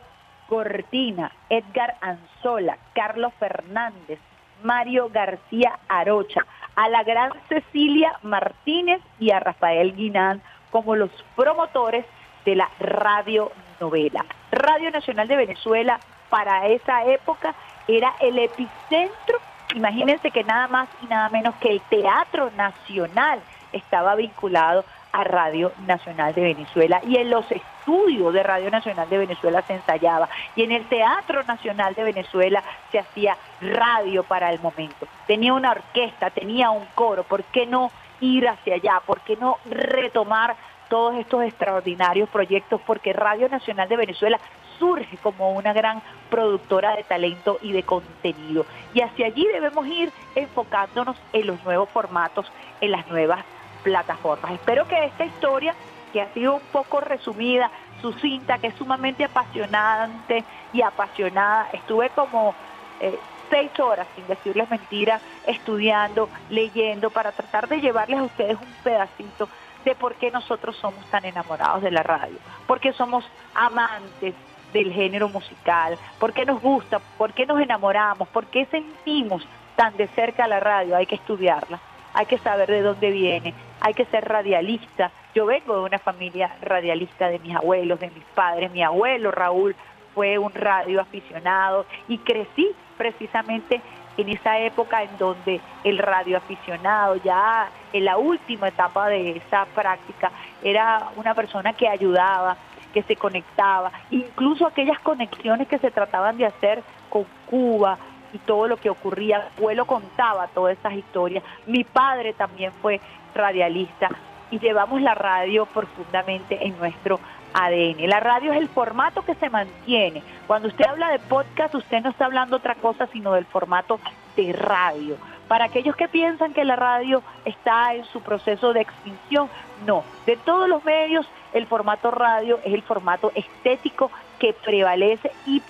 Cortina, Edgar Anzola, Carlos Fernández, Mario García Arocha, a la gran Cecilia Martínez y a Rafael Guinán como los promotores de la radionovela. Radio Nacional de Venezuela para esa época era el epicentro, imagínense que nada más y nada menos que el Teatro Nacional estaba vinculado Radio Nacional de Venezuela y en los estudios de Radio Nacional de Venezuela se ensayaba y en el Teatro Nacional de Venezuela se hacía radio para el momento. Tenía una orquesta, tenía un coro, ¿por qué no ir hacia allá? ¿Por qué no retomar todos estos extraordinarios proyectos? Porque Radio Nacional de Venezuela surge como una gran productora de talento y de contenido. Y hacia allí debemos ir enfocándonos en los nuevos formatos, en las nuevas plataformas. Espero que esta historia, que ha sido un poco resumida, sucinta, que es sumamente apasionante y apasionada, estuve como eh, seis horas, sin decirles mentiras, estudiando, leyendo, para tratar de llevarles a ustedes un pedacito de por qué nosotros somos tan enamorados de la radio, porque somos amantes del género musical, por qué nos gusta, por qué nos enamoramos, por qué sentimos tan de cerca la radio, hay que estudiarla, hay que saber de dónde viene, hay que ser radialista. Yo vengo de una familia radialista de mis abuelos, de mis padres, mi abuelo Raúl fue un radio aficionado y crecí precisamente en esa época en donde el radio aficionado, ya en la última etapa de esa práctica, era una persona que ayudaba, que se conectaba, incluso aquellas conexiones que se trataban de hacer con Cuba y todo lo que ocurría, el abuelo contaba todas esas historias, mi padre también fue radialista y llevamos la radio profundamente en nuestro ADN. La radio es el formato que se mantiene. Cuando usted habla de podcast, usted no está hablando otra cosa sino del formato de radio. Para aquellos que piensan que la radio está en su proceso de extinción, no. De todos los medios, el formato radio es el formato estético que prevalece y,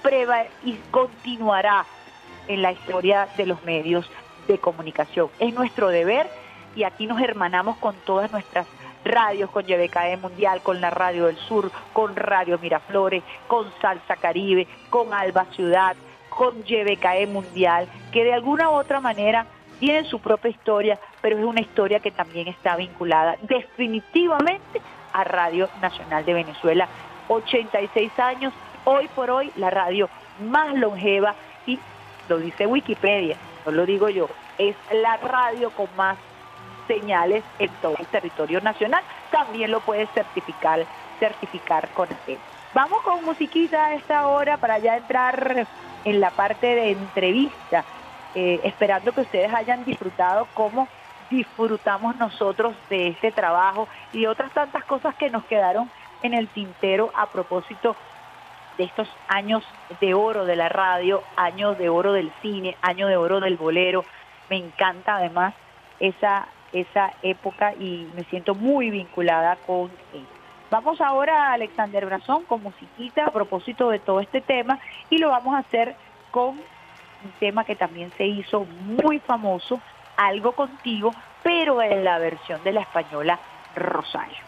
y continuará en la historia de los medios de comunicación. Es nuestro deber y aquí nos hermanamos con todas nuestras radios, con YBKE Mundial, con la Radio del Sur, con Radio Miraflores, con Salsa Caribe, con Alba Ciudad, con YBKE Mundial, que de alguna u otra manera tienen su propia historia, pero es una historia que también está vinculada definitivamente a Radio Nacional de Venezuela. 86 años, hoy por hoy la radio más longeva y lo dice Wikipedia, no lo digo yo, es la radio con más señales en todo el territorio nacional. También lo puedes certificar, certificar con él. Vamos con musiquita a esta hora para ya entrar en la parte de entrevista, eh, esperando que ustedes hayan disfrutado como disfrutamos nosotros de este trabajo y otras tantas cosas que nos quedaron en el tintero a propósito de estos años de oro de la radio, años de oro del cine, años de oro del bolero. Me encanta además esa esa época y me siento muy vinculada con él. Vamos ahora a Alexander Brazón con musiquita a propósito de todo este tema y lo vamos a hacer con un tema que también se hizo muy famoso, Algo contigo, pero en la versión de la española Rosario.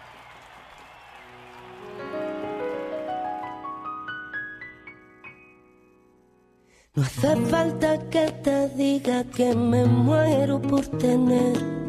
No hace falta que te diga que me muero por tener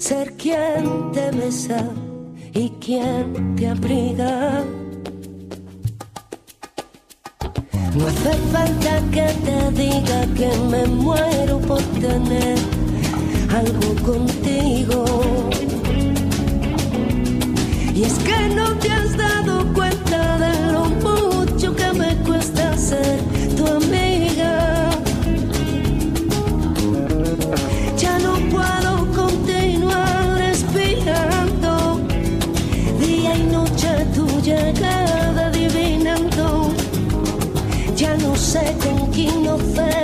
ser quien te besa y quien te abriga. No hace falta que te diga que me muero por tener algo contigo. Y es que no te has dado cuenta de lo mucho que me cuesta ser tu amiga. Sé con qué inocente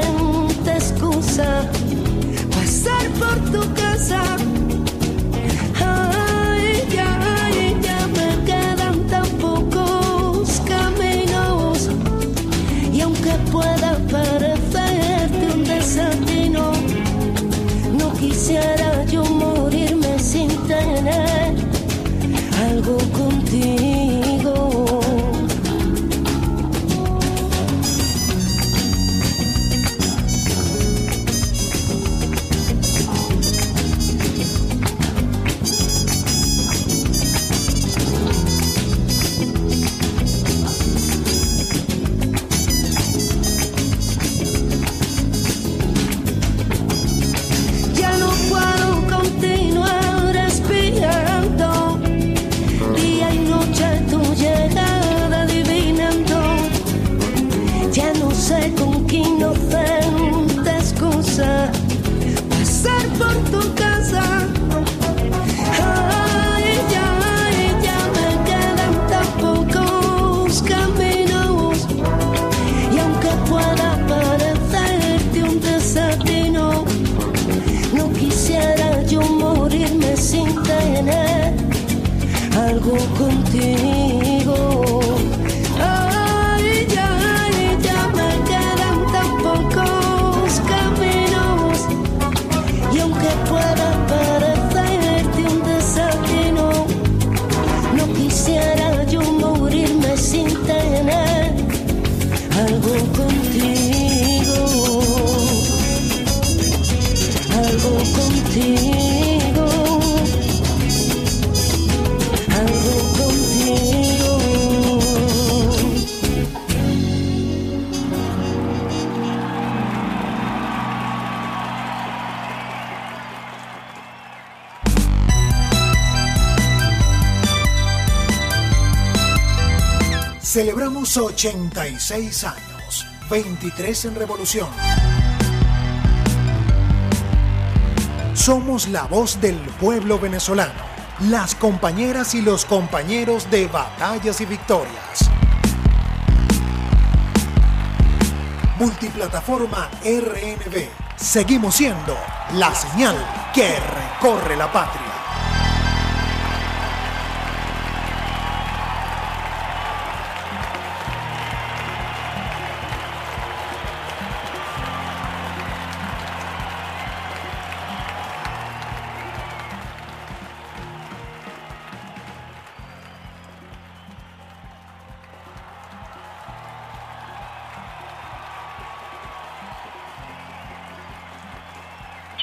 86 años, 23 en revolución. Somos la voz del pueblo venezolano, las compañeras y los compañeros de batallas y victorias. Multiplataforma RNB. Seguimos siendo la señal que recorre la patria.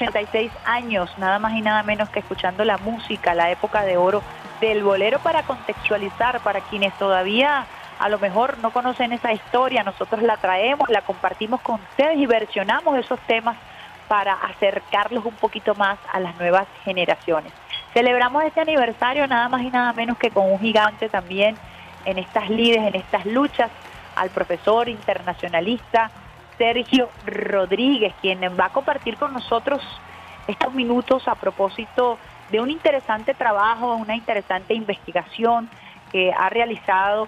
86 años, nada más y nada menos que escuchando la música, la época de oro del bolero para contextualizar, para quienes todavía a lo mejor no conocen esa historia, nosotros la traemos, la compartimos con ustedes y versionamos esos temas para acercarlos un poquito más a las nuevas generaciones. Celebramos este aniversario nada más y nada menos que con un gigante también en estas lides, en estas luchas, al profesor internacionalista Sergio Rodríguez, quien va a compartir con nosotros estos minutos a propósito de un interesante trabajo, una interesante investigación que ha realizado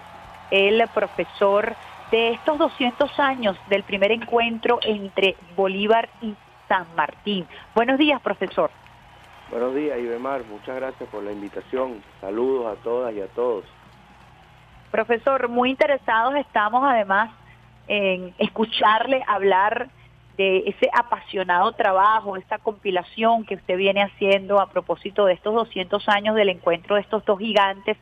el profesor de estos 200 años del primer encuentro entre Bolívar y San Martín. Buenos días, profesor. Buenos días, Ibemar. Muchas gracias por la invitación. Saludos a todas y a todos. Profesor, muy interesados estamos además en escucharle hablar de ese apasionado trabajo, esta compilación que usted viene haciendo a propósito de estos 200 años del encuentro de estos dos gigantes.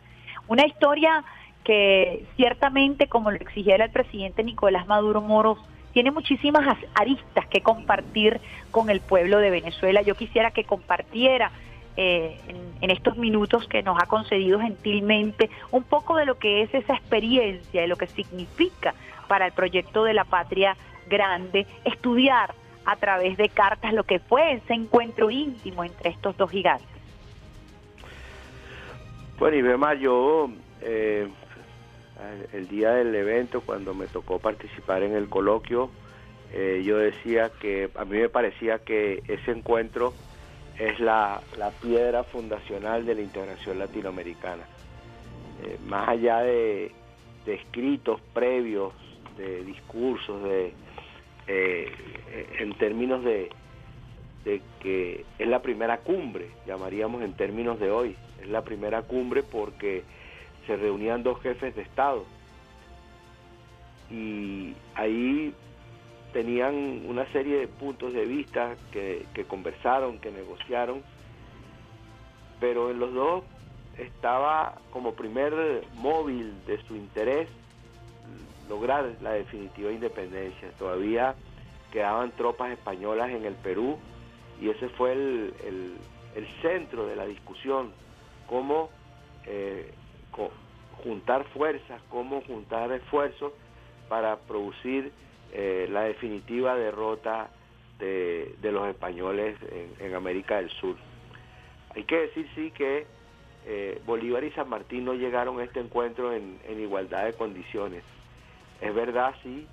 Una historia que ciertamente, como lo exigiera el presidente Nicolás Maduro Moros, tiene muchísimas aristas que compartir con el pueblo de Venezuela. Yo quisiera que compartiera eh, en, en, estos minutos que nos ha concedido gentilmente un poco de lo que es esa experiencia y lo que significa para el proyecto de la patria grande estudiar a través de cartas lo que fue ese encuentro íntimo entre estos dos gigantes. Bueno, Ibemar, yo eh, el día del evento, cuando me tocó participar en el coloquio, eh, yo decía que a mí me parecía que ese encuentro es la, piedra fundacional de la integración latinoamericana. Eh, más allá de, escritos previos, de discursos, de, eh, en términos de, de que es la primera cumbre, llamaríamos en términos de hoy, es la primera cumbre porque se reunían dos jefes de Estado. Y ahí tenían una serie de puntos de vista que, que, conversaron, que negociaron, pero en los dos estaba como primer móvil de su interés lograr la definitiva independencia. Todavía quedaban tropas españolas en el Perú y ese fue el, el, centro de la discusión, cómo eh, juntar fuerzas, cómo juntar esfuerzos para producir eh, la definitiva derrota de, los españoles en, América del Sur. Hay que decir sí que eh, Bolívar y San Martín no llegaron a este encuentro en, en igualdad de condiciones. Es verdad sí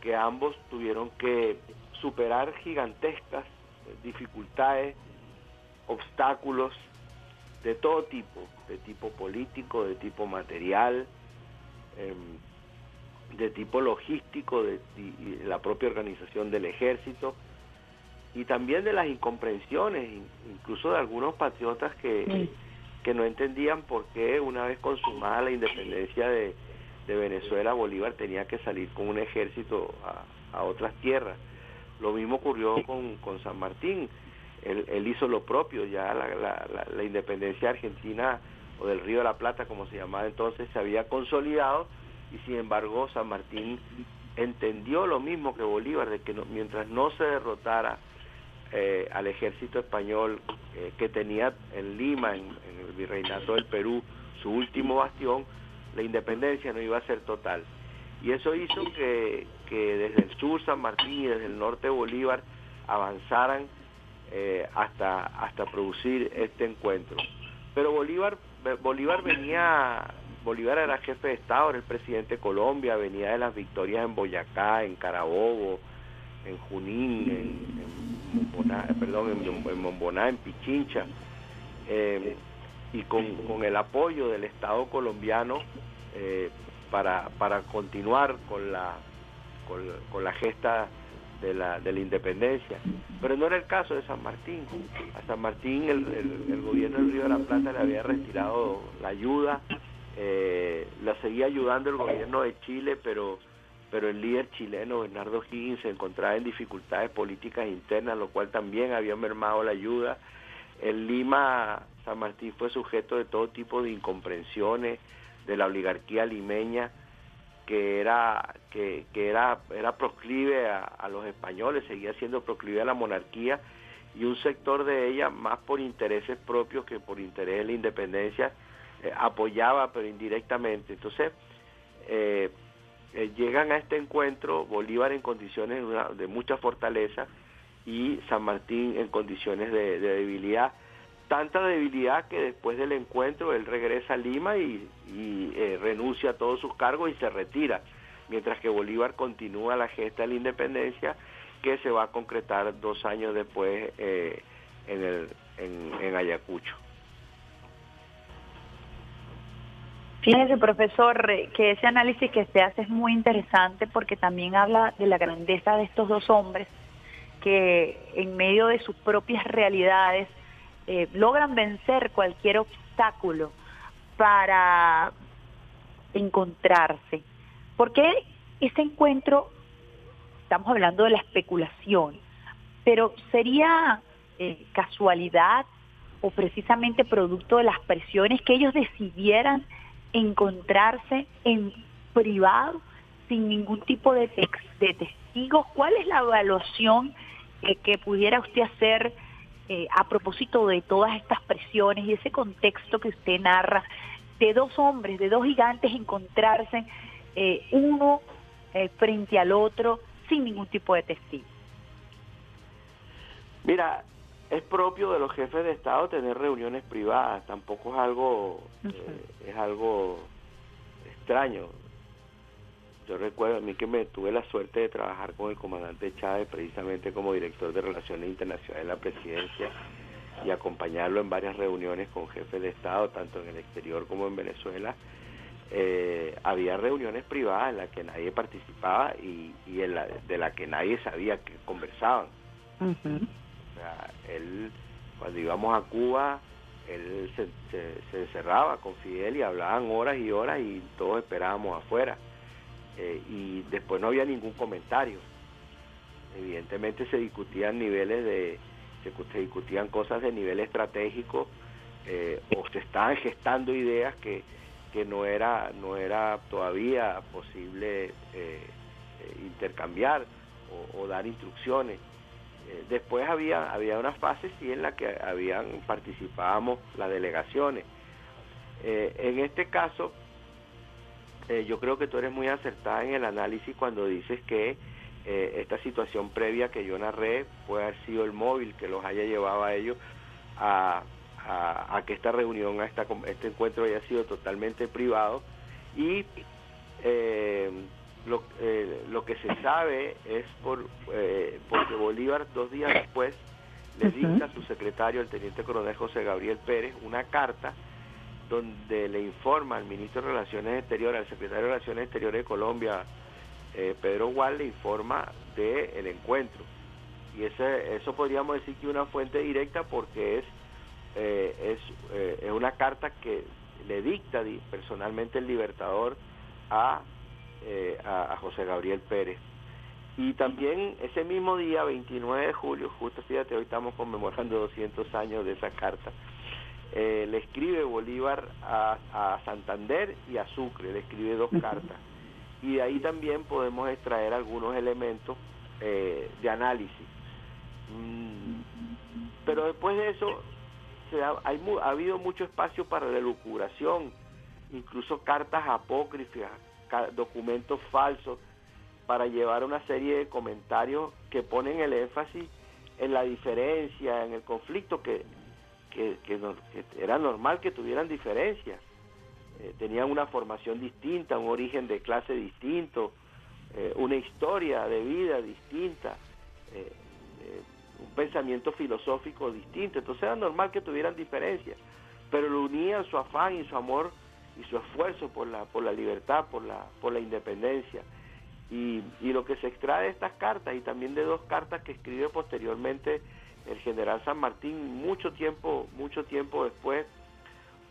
que ambos tuvieron que superar gigantescas dificultades, obstáculos de todo tipo, de tipo político, de tipo material, eh, de tipo logístico, de, de, la propia organización del ejército y también de las incomprensiones, incluso de algunos patriotas que, que no entendían por qué una vez consumada la independencia de, de Venezuela, Bolívar tenía que salir con un ejército a, a otras tierras. Lo mismo ocurrió con, con San Martín. Él, él, hizo lo propio, ya la, la, la, la, independencia argentina o del Río de la Plata, como se llamaba entonces, se había consolidado y sin embargo San Martín entendió lo mismo que Bolívar, de que no, mientras no se derrotara eh, al ejército español eh, que tenía en Lima, en, en el virreinato del Perú, su último bastión, la independencia no iba a ser total. Y eso hizo que, que desde el sur San Martín y desde el norte Bolívar avanzaran eh, hasta, hasta producir este encuentro. Pero Bolívar, Bolívar venía, Bolívar era jefe de Estado, era el presidente de Colombia, venía de las victorias en Boyacá, en Carabobo, en Junín, en, en perdón, en, en Pichincha. Eh, y con, con, el apoyo del Estado colombiano eh, para, para continuar con la, con, la gesta de la, de la independencia. Pero no era el caso de San Martín. A San Martín el, el, el gobierno del Río de la Plata le había retirado la ayuda, eh, la seguía ayudando el gobierno de Chile, pero pero el líder chileno Bernardo Higgins se encontraba en dificultades políticas internas, lo cual también había mermado la ayuda. En Lima San Martín fue sujeto de todo tipo de incomprensiones de la oligarquía limeña que era que, era era proclive a, los españoles, seguía siendo proclive a la monarquía y un sector de ella más por intereses propios que por interés de la independencia eh, apoyaba pero indirectamente. Entonces eh, eh, llegan a este encuentro Bolívar en condiciones de, mucha fortaleza y San Martín en condiciones de debilidad tanta debilidad que después del encuentro él regresa a Lima y, eh, renuncia a todos sus cargos y se retira, mientras que Bolívar continúa la gesta de la independencia que se va a concretar dos años después eh, en, el, en, en Ayacucho. Fíjese, profesor, que ese análisis que se hace es muy interesante porque también habla de la grandeza de estos dos hombres que en medio de sus propias realidades eh, logran vencer cualquier obstáculo para encontrarse. Porque ese encuentro, estamos hablando de la especulación, pero sería eh, casualidad o precisamente producto de las presiones que ellos decidieran encontrarse en privado sin ningún tipo de, testigos. ¿Cuál es la evaluación eh, que pudiera usted hacer? Eh, a propósito de todas estas presiones y ese contexto que usted narra, de dos hombres, de dos gigantes encontrarse eh, uno eh, frente al otro sin ningún tipo de testigo. Mira, es propio de los jefes de Estado tener reuniones privadas, tampoco es algo, uh -huh. eh, es algo extraño. Yo recuerdo a mí que me tuve la suerte de trabajar con el comandante Chávez precisamente como director de Relaciones Internacionales de la Presidencia y acompañarlo en varias reuniones con jefes de Estado, tanto en el exterior como en Venezuela. Eh, había reuniones privadas en las que nadie participaba y, y en la, de las que nadie sabía que conversaban. Uh -huh. o sea, él, cuando íbamos a Cuba, él se, se, se encerraba con Fidel y hablaban horas y horas y todos esperábamos afuera eh, y después no había ningún comentario. Evidentemente se discutían niveles de, se, discutían cosas de nivel estratégico eh, o se estaban gestando ideas que, que no era no era todavía posible eh, intercambiar o, o, dar instrucciones. después había había una fase sí en la que habían participábamos las delegaciones. en este caso eh, yo creo que tú eres muy acertada en el análisis cuando dices que eh, esta situación previa que yo narré puede haber sido el móvil que los haya llevado a ellos a, a, a que esta reunión, a esta, este encuentro haya sido totalmente privado. Y eh, lo, lo, que se sabe es por porque Bolívar dos días después le dicta a su secretario, el teniente coronel José Gabriel Pérez, una carta donde le informa al ministro de Relaciones Exteriores, al secretario de Relaciones Exteriores de Colombia, eh, Pedro Gual, le informa del el encuentro. Y ese, eso podríamos decir que una fuente directa porque es, eh, es, eh, es una carta carta que le dicta personalmente el libertador a, a, a José Gabriel Pérez. Y también ese mismo día, 29 de julio, justo fíjate, hoy estamos conmemorando 200 años de esa carta, eh, le escribe Bolívar a, Santander y a Sucre, le escribe dos cartas. Y de ahí también podemos extraer algunos elementos eh, de análisis. Mm, pero después de eso, se ha, hay, ha habido mucho espacio para la elucubración, incluso cartas apócrifas, documentos falsos para llevar una serie de comentarios que ponen el énfasis en la diferencia, en el conflicto, que, que, era normal que tuvieran diferencias. Eh, tenían una formación distinta, un origen de clase distinto, eh, una historia de vida distinta, eh, un pensamiento filosófico distinto. Entonces era normal que tuvieran diferencias, pero lo unían su afán y su amor y su esfuerzo por la, por la libertad, por la, por la independencia. Y, lo que se extrae de estas cartas y también de dos cartas que escribe posteriormente el general San Martín mucho tiempo mucho tiempo después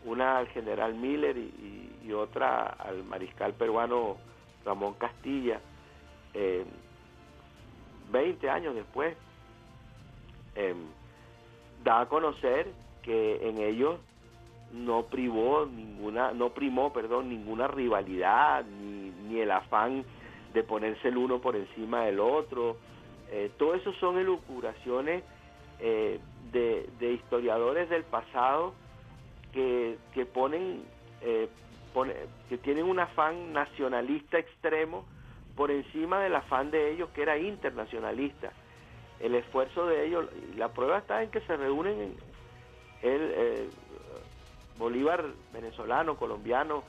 una al general Miller y, otra al mariscal peruano Ramón Castilla eh, 20 años después em, da a conocer que en ellos no privó ninguna no primó perdón ninguna rivalidad ni, ni el afán de ponerse el uno por encima del otro. Eh, todo eso son elucubraciones eh, de, historiadores del pasado que, que ponen, eh, que tienen un afán nacionalista extremo por encima del afán de ellos que era internacionalista. El esfuerzo de ellos, la prueba está en que se reúnen en el Bolívar venezolano, colombiano,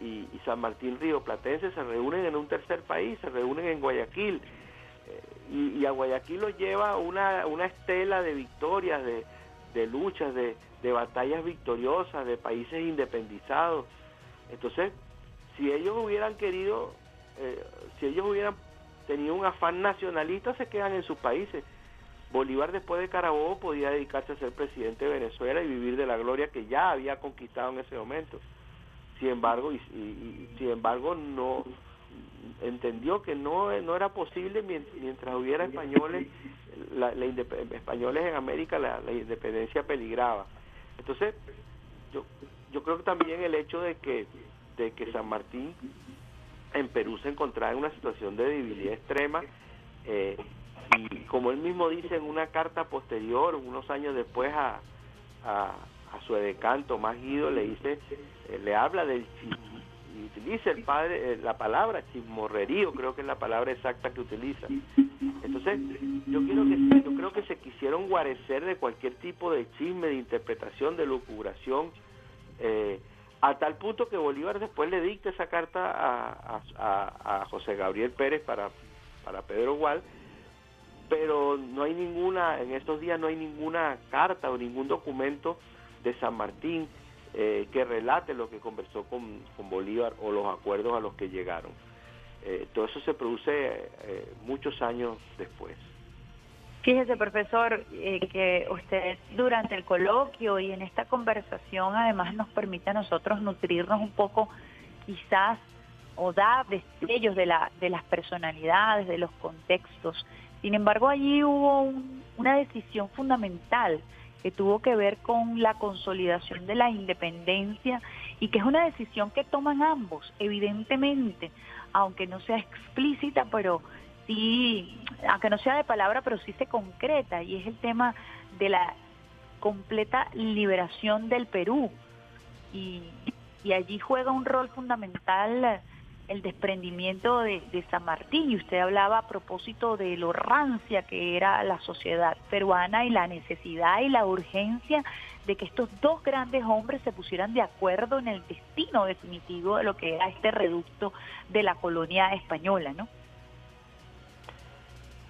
y, San Martín Río Platense se reúnen en un tercer país, se reúnen en Guayaquil. Eh, y, a Guayaquil lo lleva una, una estela de victorias, de, de luchas, de, de, batallas victoriosas, de países independizados. Entonces, si ellos hubieran querido, eh, si ellos hubieran tenido un afán nacionalista, se quedan en sus países. Bolívar después de Carabobo podía dedicarse a ser presidente de Venezuela y vivir de la gloria que ya había conquistado en ese momento sin embargo, y, sin embargo no entendió que no, no era posible mientras hubiera españoles, la, españoles en América la, independencia peligraba. Entonces, yo, yo creo que también el hecho de que, de que San Martín en Perú se encontraba en una situación de debilidad extrema, eh, y como él mismo dice en una carta posterior, unos años después a, a su edecán Tomás Guido le dice, eh, le habla del utiliza el padre eh, la palabra chismorrerío, creo que es la palabra exacta que utiliza. Entonces, yo quiero que yo creo que se quisieron guarecer de cualquier tipo de chisme, de interpretación, de locuración, eh, a tal punto que Bolívar después le dicta esa carta a José Gabriel Pérez para, para Pedro Gual, pero no hay ninguna, en estos días no hay ninguna carta o ningún documento de San Martín eh, que relate lo que conversó con, Bolívar o los acuerdos a los que llegaron. Eh, todo eso se produce eh, muchos años después. Fíjese, profesor, que usted durante el coloquio y en esta conversación además nos permite a nosotros nutrirnos un poco, quizás, o dar destellos de, la, de las personalidades, de los contextos. Sin embargo, allí hubo una decisión fundamental que tuvo que ver con la consolidación de la independencia y que es una decisión que toman ambos, evidentemente, aunque no sea explícita, pero sí, aunque no sea de palabra, pero sí se concreta, y es el tema de la completa liberación del Perú. Y, y allí juega un rol fundamental el desprendimiento de, San Martín y usted hablaba a propósito de lo rancia que era la sociedad peruana y la necesidad y la urgencia de que estos dos grandes hombres se pusieran de acuerdo en el destino definitivo de lo que era este reducto de la colonia española, ¿no?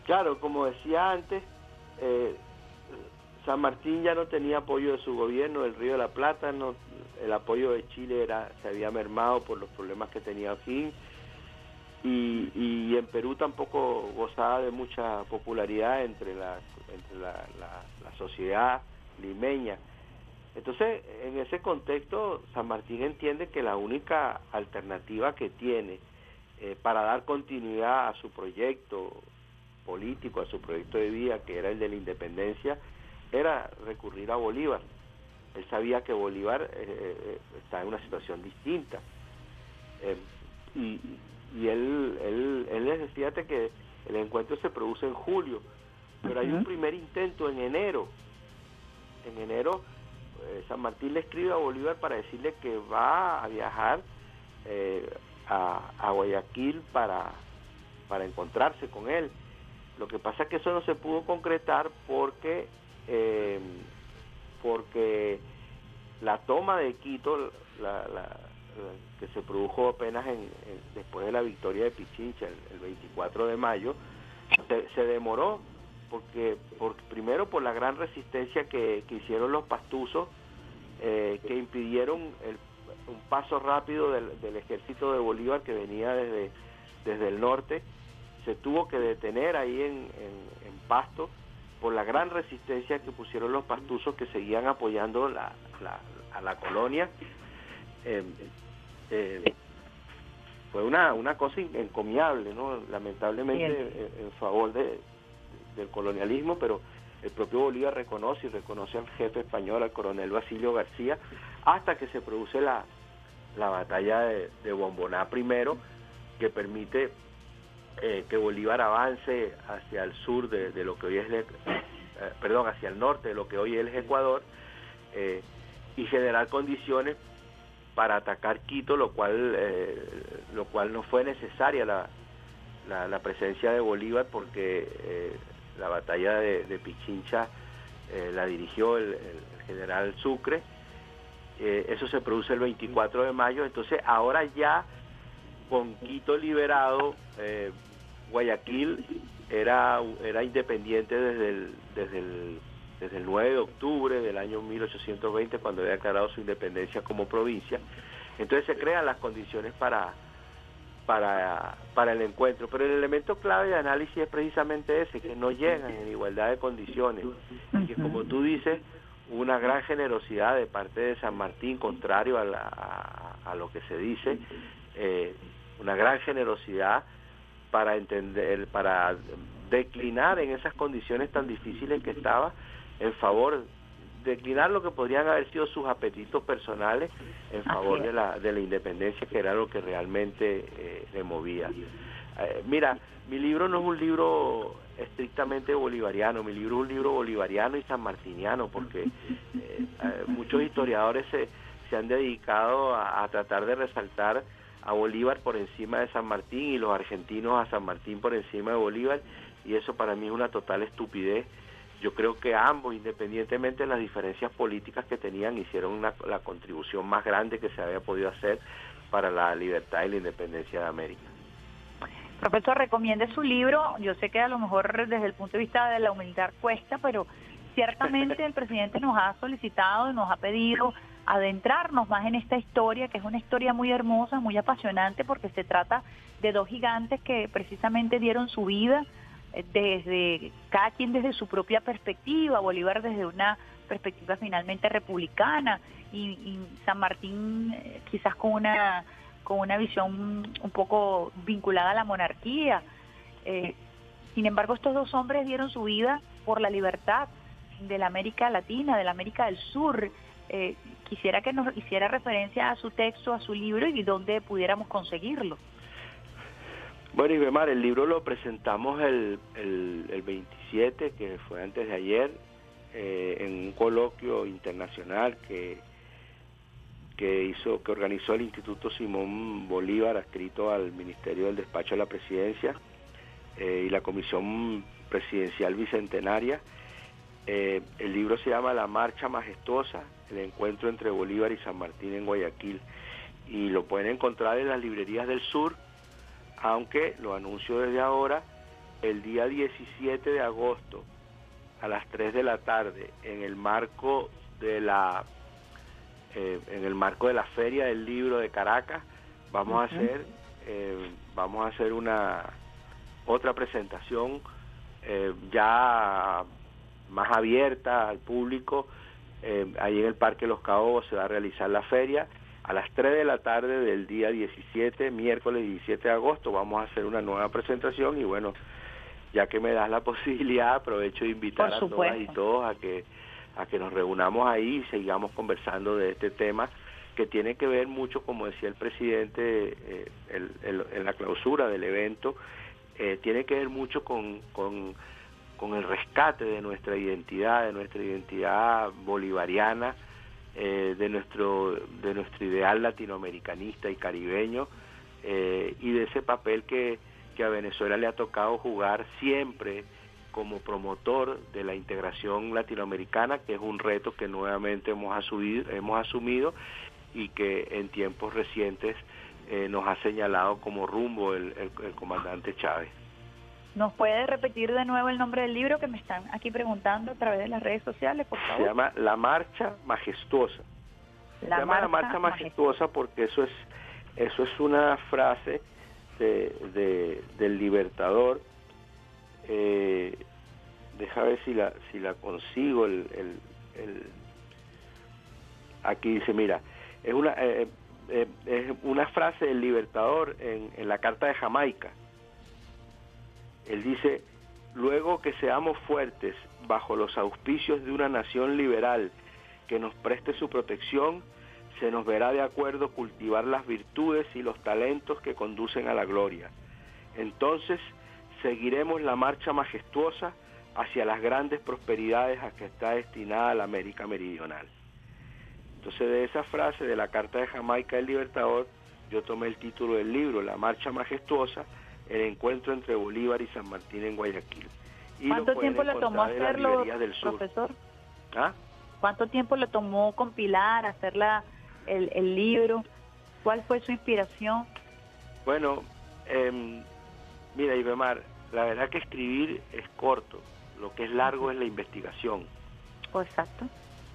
Claro, como decía antes, eh, San Martín ya no tenía apoyo de su gobierno, el Río de la Plata, el apoyo de Chile era, se había mermado por los problemas que tenía aquí y, y en Perú tampoco gozaba de mucha popularidad entre la, sociedad limeña. Entonces, en ese contexto, San Martín entiende que la única alternativa que tiene eh, para dar continuidad a su proyecto político, a su proyecto de vida, que era el de la independencia, era recurrir a Bolívar. Él sabía que Bolívar eh, eh, está en una situación distinta. Eh, y y él, él, él les decía que el encuentro se produce en julio, pero hay un primer intento en enero. En enero eh, San Martín le escribe a Bolívar para decirle que va a viajar eh, a, a Guayaquil para, para encontrarse con él. Lo que pasa es que eso no se pudo concretar porque eh, porque la toma de Quito, la, que se produjo apenas en, en- después de la victoria de Pichincha, el, el 24 de mayo, se, demoró porque, por, primero por la gran resistencia que, hicieron los pastusos, eh, que impidieron un paso rápido del, ejército de Bolívar que venía desde, desde el norte, se tuvo que detener ahí en Pasto por la gran resistencia que pusieron los pastusos que seguían apoyando la, la- a la colonia. Eh, eh, fue una, una cosa encomiable, ¿no? lamentablemente en, en favor de, del colonialismo, pero el propio Bolívar reconoce y reconoce al jefe español, al coronel Basilio García, hasta que se produce la, la batalla de, de Bomboná primero, que permite eh, que Bolívar avance hacia el sur de, lo que hoy es, eh, perdón, hacia el norte de lo que hoy es Ecuador, eh, y generar condiciones para atacar Quito, lo cual, lo cual no fue necesaria la, la, presencia de Bolívar porque la batalla de, Pichincha la dirigió el, general Sucre. Eso se produce el 24 de mayo, entonces ahora ya con Quito liberado, Guayaquil era, era independiente desde el, desde, el, desde el 9 de octubre del año 1820, cuando había declarado su independencia como provincia. Entonces se crean las condiciones para, para, para el encuentro. Pero el elemento clave de análisis es precisamente ese, que no llegan en igualdad de condiciones. Y que como tú dices, una gran generosidad de parte de San Martín, contrario a, la- lo que se dice, eh, una gran generosidad para entender, para declinar en esas condiciones tan difíciles que estaba en favor, declinar lo que podrían haber sido sus apetitos personales en favor de la, de la independencia, que era lo que realmente eh, le movía. Eh, mira, mi libro no es un libro estrictamente bolivariano, mi libro es un libro bolivariano y sanmartiniano, porque eh, muchos historiadores se, se han dedicado a, a tratar de resaltar a Bolívar por encima de San Martín y los argentinos a San Martín por encima de Bolívar, y eso para mí es una total estupidez. Yo creo que ambos, independientemente de las diferencias políticas que tenían, hicieron una- la contribución más grande que se había podido hacer para la libertad y la independencia de América. Profesor, recomiende su libro. Yo sé que a lo mejor desde el punto de vista de la humildad cuesta, pero ciertamente el presidente nos ha solicitado, nos ha pedido adentrarnos más en esta historia, que es una historia muy hermosa, muy apasionante, porque se trata de dos gigantes que precisamente dieron su vida eh, desde cada quien desde su propia perspectiva, Bolívar desde una perspectiva finalmente republicana y, San Martín eh, quizás con una con una visión un poco vinculada a la monarquía. Eh, sin embargo, estos dos hombres dieron su vida por la libertad de la América Latina, de la América del Sur. Eh, quisiera que nos hiciera referencia a su texto, a su libro y dónde pudiéramos conseguirlo. Bueno, Ibemar, el libro lo presentamos el, el, el 27, que fue antes de ayer, eh, en un coloquio internacional que, que hizo, que organizó el Instituto Simón Bolívar, adscrito al Ministerio del Despacho de la Presidencia, eh, y la Comisión Presidencial Bicentenaria. Eh, el libro se llama La Marcha Majestuosa, el encuentro entre Bolívar y San Martín en Guayaquil, y lo pueden encontrar en las librerías del sur, aunque lo anuncio desde ahora, el día 17 de agosto a las 3 de la tarde, en el marco de la eh, en el marco de la Feria del Libro de Caracas, vamos a hacer eh, vamos a hacer una otra presentación eh, ya más abierta al público eh, ahí en el Parque Los Caobos se va a realizar la feria. A las 3 de la tarde del día 17, miércoles 17 de agosto, vamos a hacer una nueva presentación y bueno, ya que me das la posibilidad, aprovecho de invitar a todas y todos a que, a que nos reunamos ahí y sigamos conversando de este tema que tiene que ver mucho, como decía el presidente eh, el- el- en la clausura del evento, eh, tiene que ver mucho con, con, con el rescate de nuestra identidad, de nuestra identidad bolivariana, eh, de nuestro de nuestro ideal latinoamericanista y caribeño eh, y de ese papel que, que a Venezuela le ha tocado jugar siempre como promotor de la integración latinoamericana, que es un reto que nuevamente hemos asumido, hemos asumido y que en tiempos recientes eh, nos ha señalado como rumbo el, comandante Chávez. ¿Nos puede repetir de nuevo el nombre del libro que me están aquí preguntando a través de las redes sociales, por Se llama La Marcha Majestuosa. Se La llama La Marcha Marcha Majestuosa porque eso es eso es una frase de, de- del Libertador. Eh, deja ver si la si la consigo el, el- el- aquí dice mira es una eh, eh, es una frase del Libertador en, en la Carta de Jamaica él dice, luego que seamos fuertes bajo los auspicios de una nación liberal que nos preste su protección, se nos verá de acuerdo cultivar las virtudes y los talentos que conducen a la gloria. Entonces seguiremos la marcha majestuosa hacia las grandes prosperidades a que está destinada la América Meridional. Entonces de esa frase de la Carta de Jamaica del Libertador, yo tomé el título del libro, La Marcha Majestuosa, el encuentro entre Bolívar y San Martín en Guayaquil. Y ¿Cuánto tiempo le tomó hacerlo, del profesor? ¿Ah? ¿Cuánto tiempo le tomó compilar, hacer la, el, el libro? ¿Cuál fue su inspiración? Bueno, em, mira, Ibemar, la verdad que escribir es corto, lo que es largo es la investigación. Exacto.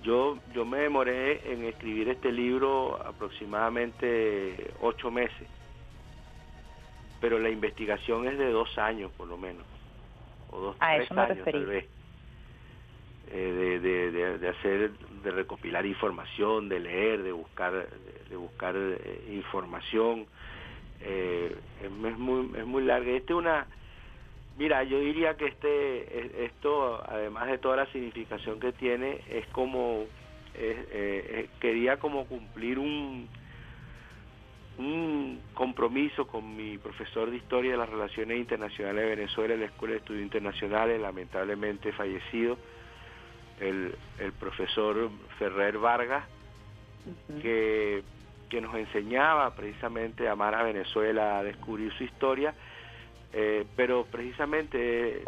Yo, yo me demoré en escribir este libro aproximadamente ocho meses, pero la investigación es de dos años por lo menos, o dos, A tres eso me años referí. tal vez, Eh, de, de, de- de hacer, de recopilar información, de leer, de buscar, de, buscar eh, información, eh, es, muy, es muy larga. Este es una, Mira, yo diría que este, es- esto, además de toda la significación que tiene, es como, eh, quería como cumplir un, un compromiso con mi profesor de Historia de las Relaciones Internacionales de Venezuela en la Escuela de Estudios Internacionales, lamentablemente fallecido, el, el profesor Ferrer Vargas, que, que nos enseñaba precisamente a amar a Venezuela, a descubrir su historia, eh, pero precisamente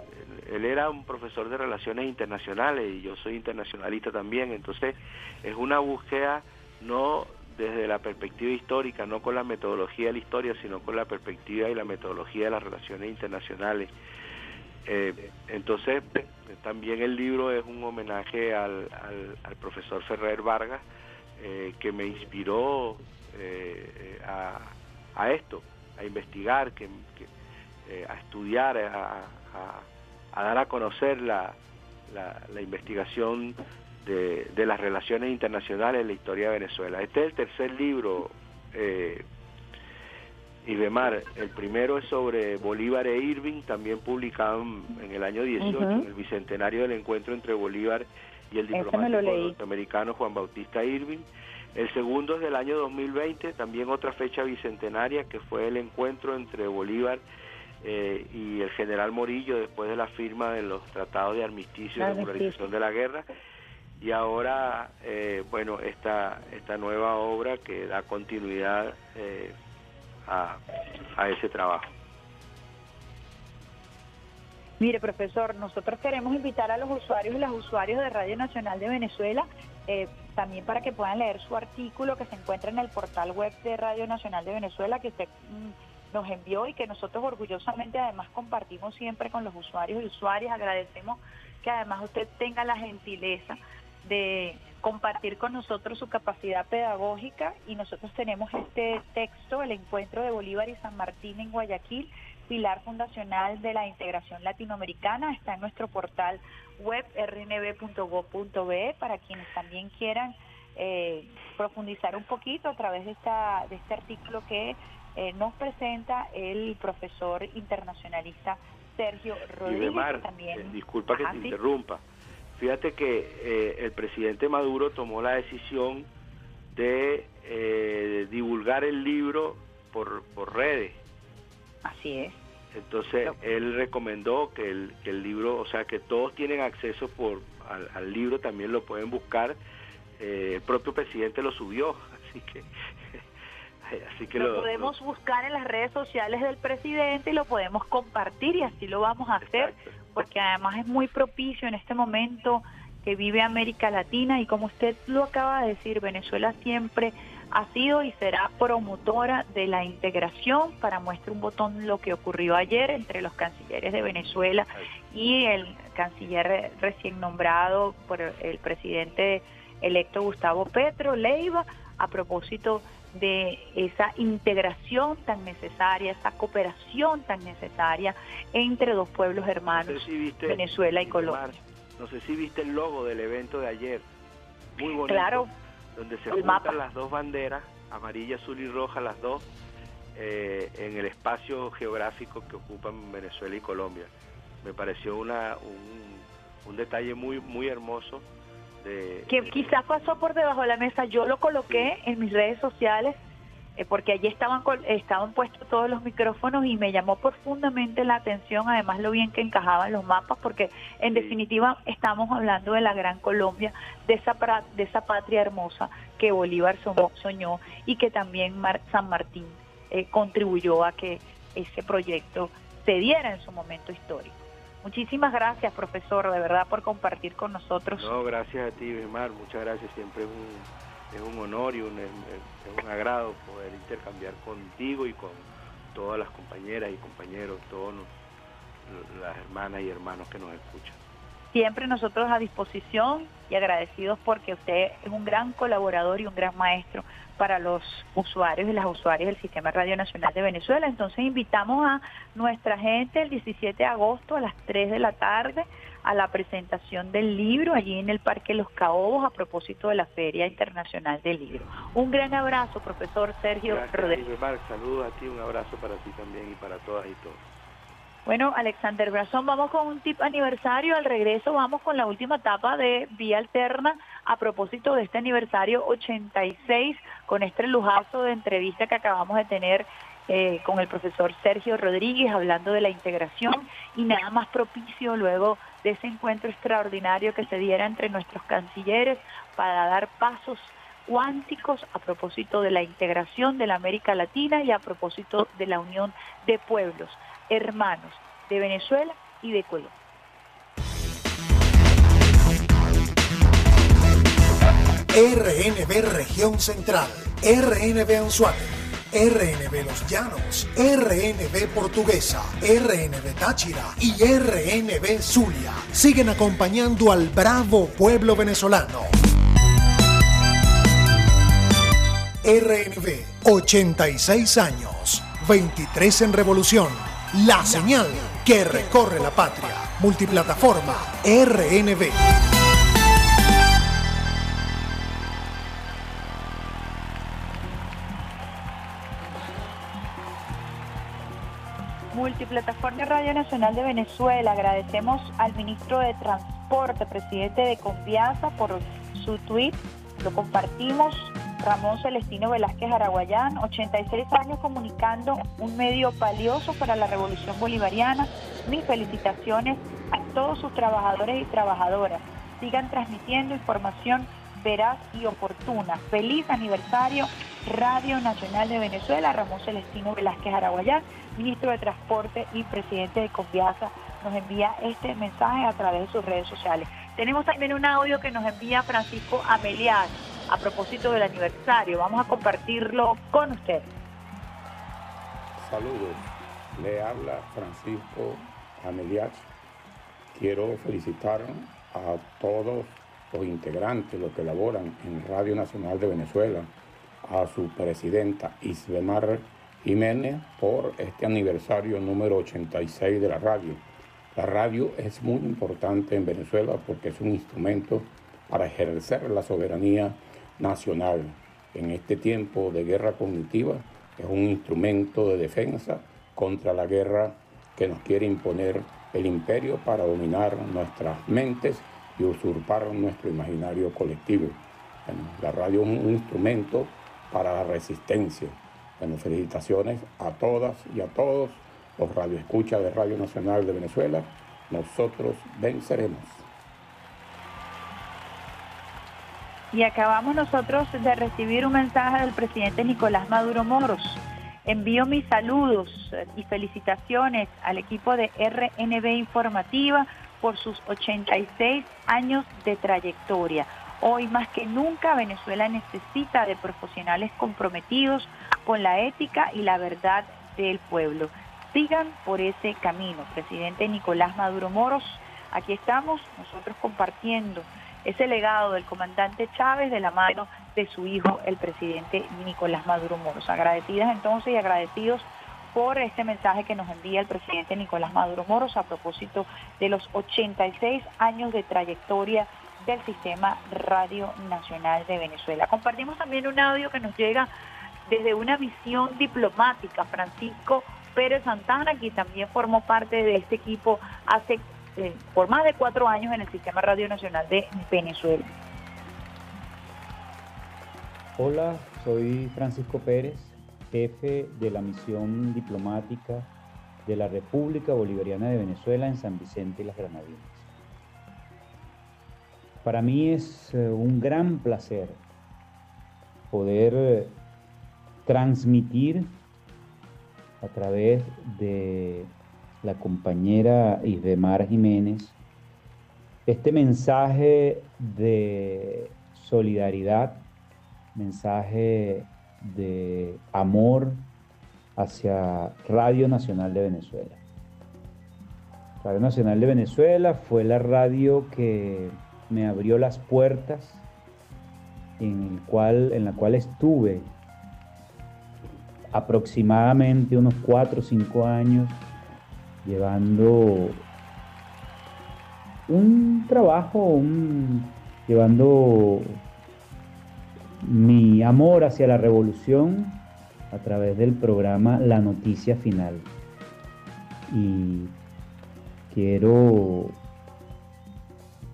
él era un profesor de relaciones internacionales y yo soy internacionalista también, entonces es una búsqueda no desde la perspectiva histórica, no con la metodología de la historia, sino con la perspectiva y la metodología de las relaciones internacionales. Eh, entonces, también el libro es un homenaje al, al- profesor Ferrer Vargas, eh, que me inspiró eh, a, a esto, a investigar, que, a estudiar, a, a- dar a conocer la, la investigación de, de las relaciones internacionales en la historia de Venezuela. Este es el tercer libro, eh, Ibemar. El primero es sobre Bolívar e Irving, también publicado en, el año 18, Ujú. en el bicentenario del encuentro entre Bolívar y el diplomático norteamericano Juan Bautista Irving. El segundo es del año 2020, también otra fecha bicentenaria, que fue el encuentro entre Bolívar eh, y el general Morillo después de la firma de los tratados de armisticio y regularización de la guerra. Y ahora, eh, bueno, esta, esta nueva obra que da continuidad eh, a, a ese trabajo. Mire, profesor, nosotros queremos invitar a los usuarios y las usuarios de Radio Nacional de Venezuela eh, también para que puedan leer su artículo que se encuentra en el portal web de Radio Nacional de Venezuela que usted mm, nos envió y que nosotros orgullosamente además compartimos siempre con los usuarios y usuarias. Agradecemos que además usted tenga la gentileza de compartir con nosotros su capacidad pedagógica y nosotros tenemos este texto, el encuentro de Bolívar y San Martín en Guayaquil, pilar fundacional de la integración latinoamericana, está en nuestro portal web rnb.gov.be para quienes también quieran eh, profundizar un poquito a través de, esta, de este artículo que eh, nos presenta el profesor internacionalista Sergio Rodríguez. Mar, también, eh, disculpa que te interrumpa. Fíjate que eh, el presidente Maduro tomó la decisión de eh, divulgar el libro por, por redes. Así es. Entonces él recomendó que el, que el libro, o sea, que todos tienen acceso por al, al libro, también lo pueden buscar. Eh, el propio presidente lo subió, así que así que lo, lo, podemos buscar en las redes sociales del presidente y lo podemos compartir y así lo vamos a hacer porque además es muy propicio en este momento que vive América Latina y como usted lo acaba de decir, Venezuela siempre ha sido y será promotora de la integración. Para muestra un botón lo que ocurrió ayer entre los cancilleres de Venezuela y el canciller recién nombrado por el presidente electo Gustavo Petro, Leiva, a propósito de esa integración tan necesaria, esa cooperación tan necesaria entre dos pueblos hermanos, No sé si viste, Venezuela y Colombia. No sé si viste el logo del evento de ayer. Muy bonito. Claro. Donde se juntan mapa. las dos banderas, amarilla, azul y roja, las dos, eh, en el espacio geográfico que ocupan Venezuela y Colombia. Me pareció una, un, un detalle muy, muy hermoso. De, que quizás pasó por debajo de la mesa. Yo lo coloqué en mis redes sociales eh, porque allí estaban estaban puestos todos los micrófonos y me llamó profundamente la atención, además lo bien que encajaban los mapas, porque en definitiva estamos hablando de la Gran Colombia, de esa, de esa patria hermosa que Bolívar soñó, soñó y que también Mar- San Martín eh, contribuyó a que ese proyecto se diera en su momento histórico. Muchísimas gracias, profesor, de verdad, por compartir con nosotros. No, gracias a ti, Bismar, muchas gracias. Siempre es un, honor y un, agrado poder intercambiar contigo y con todas las compañeras y compañeros, todas las hermanas y hermanos que nos escuchan. Siempre nosotros a disposición y agradecidos porque usted es un gran colaborador y un gran maestro para los usuarios y las usuarias del Sistema Radio Nacional de Venezuela. Entonces invitamos a nuestra gente el 17 de agosto a las 3 de la tarde a la presentación del libro allí en el Parque Los Caobos a propósito de la Feria Internacional del Libro. Un gran abrazo, profesor Sergio Gracias, Rodríguez. Saludos a ti, un abrazo para ti también y para todas y todos. Bueno, Alexander Brazón, vamos con un tip aniversario. Al regreso vamos con la última etapa de Vía Alterna a propósito de este aniversario 86 con este lujazo de entrevista que acabamos de tener eh, con el profesor Sergio Rodríguez hablando de la integración y nada más propicio luego de ese encuentro extraordinario que se diera entre nuestros cancilleres para dar pasos cuánticos a propósito de la integración de la América Latina y a propósito de la unión de pueblos hermanos de Venezuela y de Colombia. RNB Región Central, RNB Anzuate, RNB Los Llanos, RNB Portuguesa, RNB Táchira y RNB Zulia siguen acompañando al bravo pueblo venezolano. RNB, 86 años, 23 en revolución, la señal que recorre la patria, multiplataforma RNB. Multiplataforma Radio Nacional de Venezuela. Agradecemos al ministro de Transporte, presidente de Conviasa, por su tweet. Lo compartimos. Ramón Celestino Velázquez Araguayán, 86 años comunicando un medio valioso para la revolución bolivariana. Mis felicitaciones a todos sus trabajadores y trabajadoras. Sigan transmitiendo información veraz y oportuna. Feliz aniversario Radio Nacional de Venezuela, Ramón Celestino Velázquez Araguayán, ministro de Transporte y presidente de Conviasa, nos envía este mensaje a través de sus redes sociales. Tenemos también un audio que nos envía Francisco Ameliar a propósito del aniversario. Vamos a compartirlo con usted. Saludos, le habla Francisco Ameliach. Quiero felicitar a todos los integrantes, los que laboran en Radio Nacional de Venezuela, a su presidenta Isbemar Jiménez por este aniversario número 86 de la radio. La radio es muy importante en Venezuela porque es un instrumento para ejercer la soberanía nacional. En este tiempo de guerra cognitiva es un instrumento de defensa contra la guerra que nos quiere imponer el imperio para dominar nuestras mentes y usurpar nuestro imaginario colectivo. la radio es un instrumento para la resistencia. Bueno, felicitaciones a todas y a todos los radioescuchas de Radio Nacional de Venezuela. Nosotros venceremos. Y acabamos nosotros de recibir un mensaje del presidente Nicolás Maduro Moros. Envío mis saludos y felicitaciones al equipo de RNB Informativa por sus 86 años de trayectoria. Hoy más que nunca Venezuela necesita de profesionales comprometidos con la ética y la verdad del pueblo. Sigan por ese camino. Presidente Nicolás Maduro Moros, aquí estamos nosotros compartiendo ese legado del comandante Chávez de la mano de su hijo, el presidente Nicolás Maduro Moros. Agradecidas entonces y agradecidos por este mensaje que nos envía el presidente Nicolás Maduro Moros a propósito de los 86 años de trayectoria del Sistema Radio Nacional de Venezuela. Compartimos también un audio que nos llega desde una misión diplomática. Francisco Pérez Santana, que también formó parte de este equipo hace eh, por más de cuatro años en el Sistema Radio Nacional de Venezuela. Hola, soy Francisco Pérez, jefe de la misión diplomática de la República Bolivariana de Venezuela en San Vicente y las Granadinas. Para mí es eh, un gran placer poder eh, transmitir a través de la compañera Isdemar Jiménez este mensaje de solidaridad, mensaje de amor hacia Radio Nacional de Venezuela. Radio Nacional de Venezuela fue la radio que me abrió las puertas en, el cual, en la cual estuve aproximadamente unos cuatro o cinco años llevando un trabajo, llevando mi amor hacia la revolución a través del programa La Noticia Final. Y quiero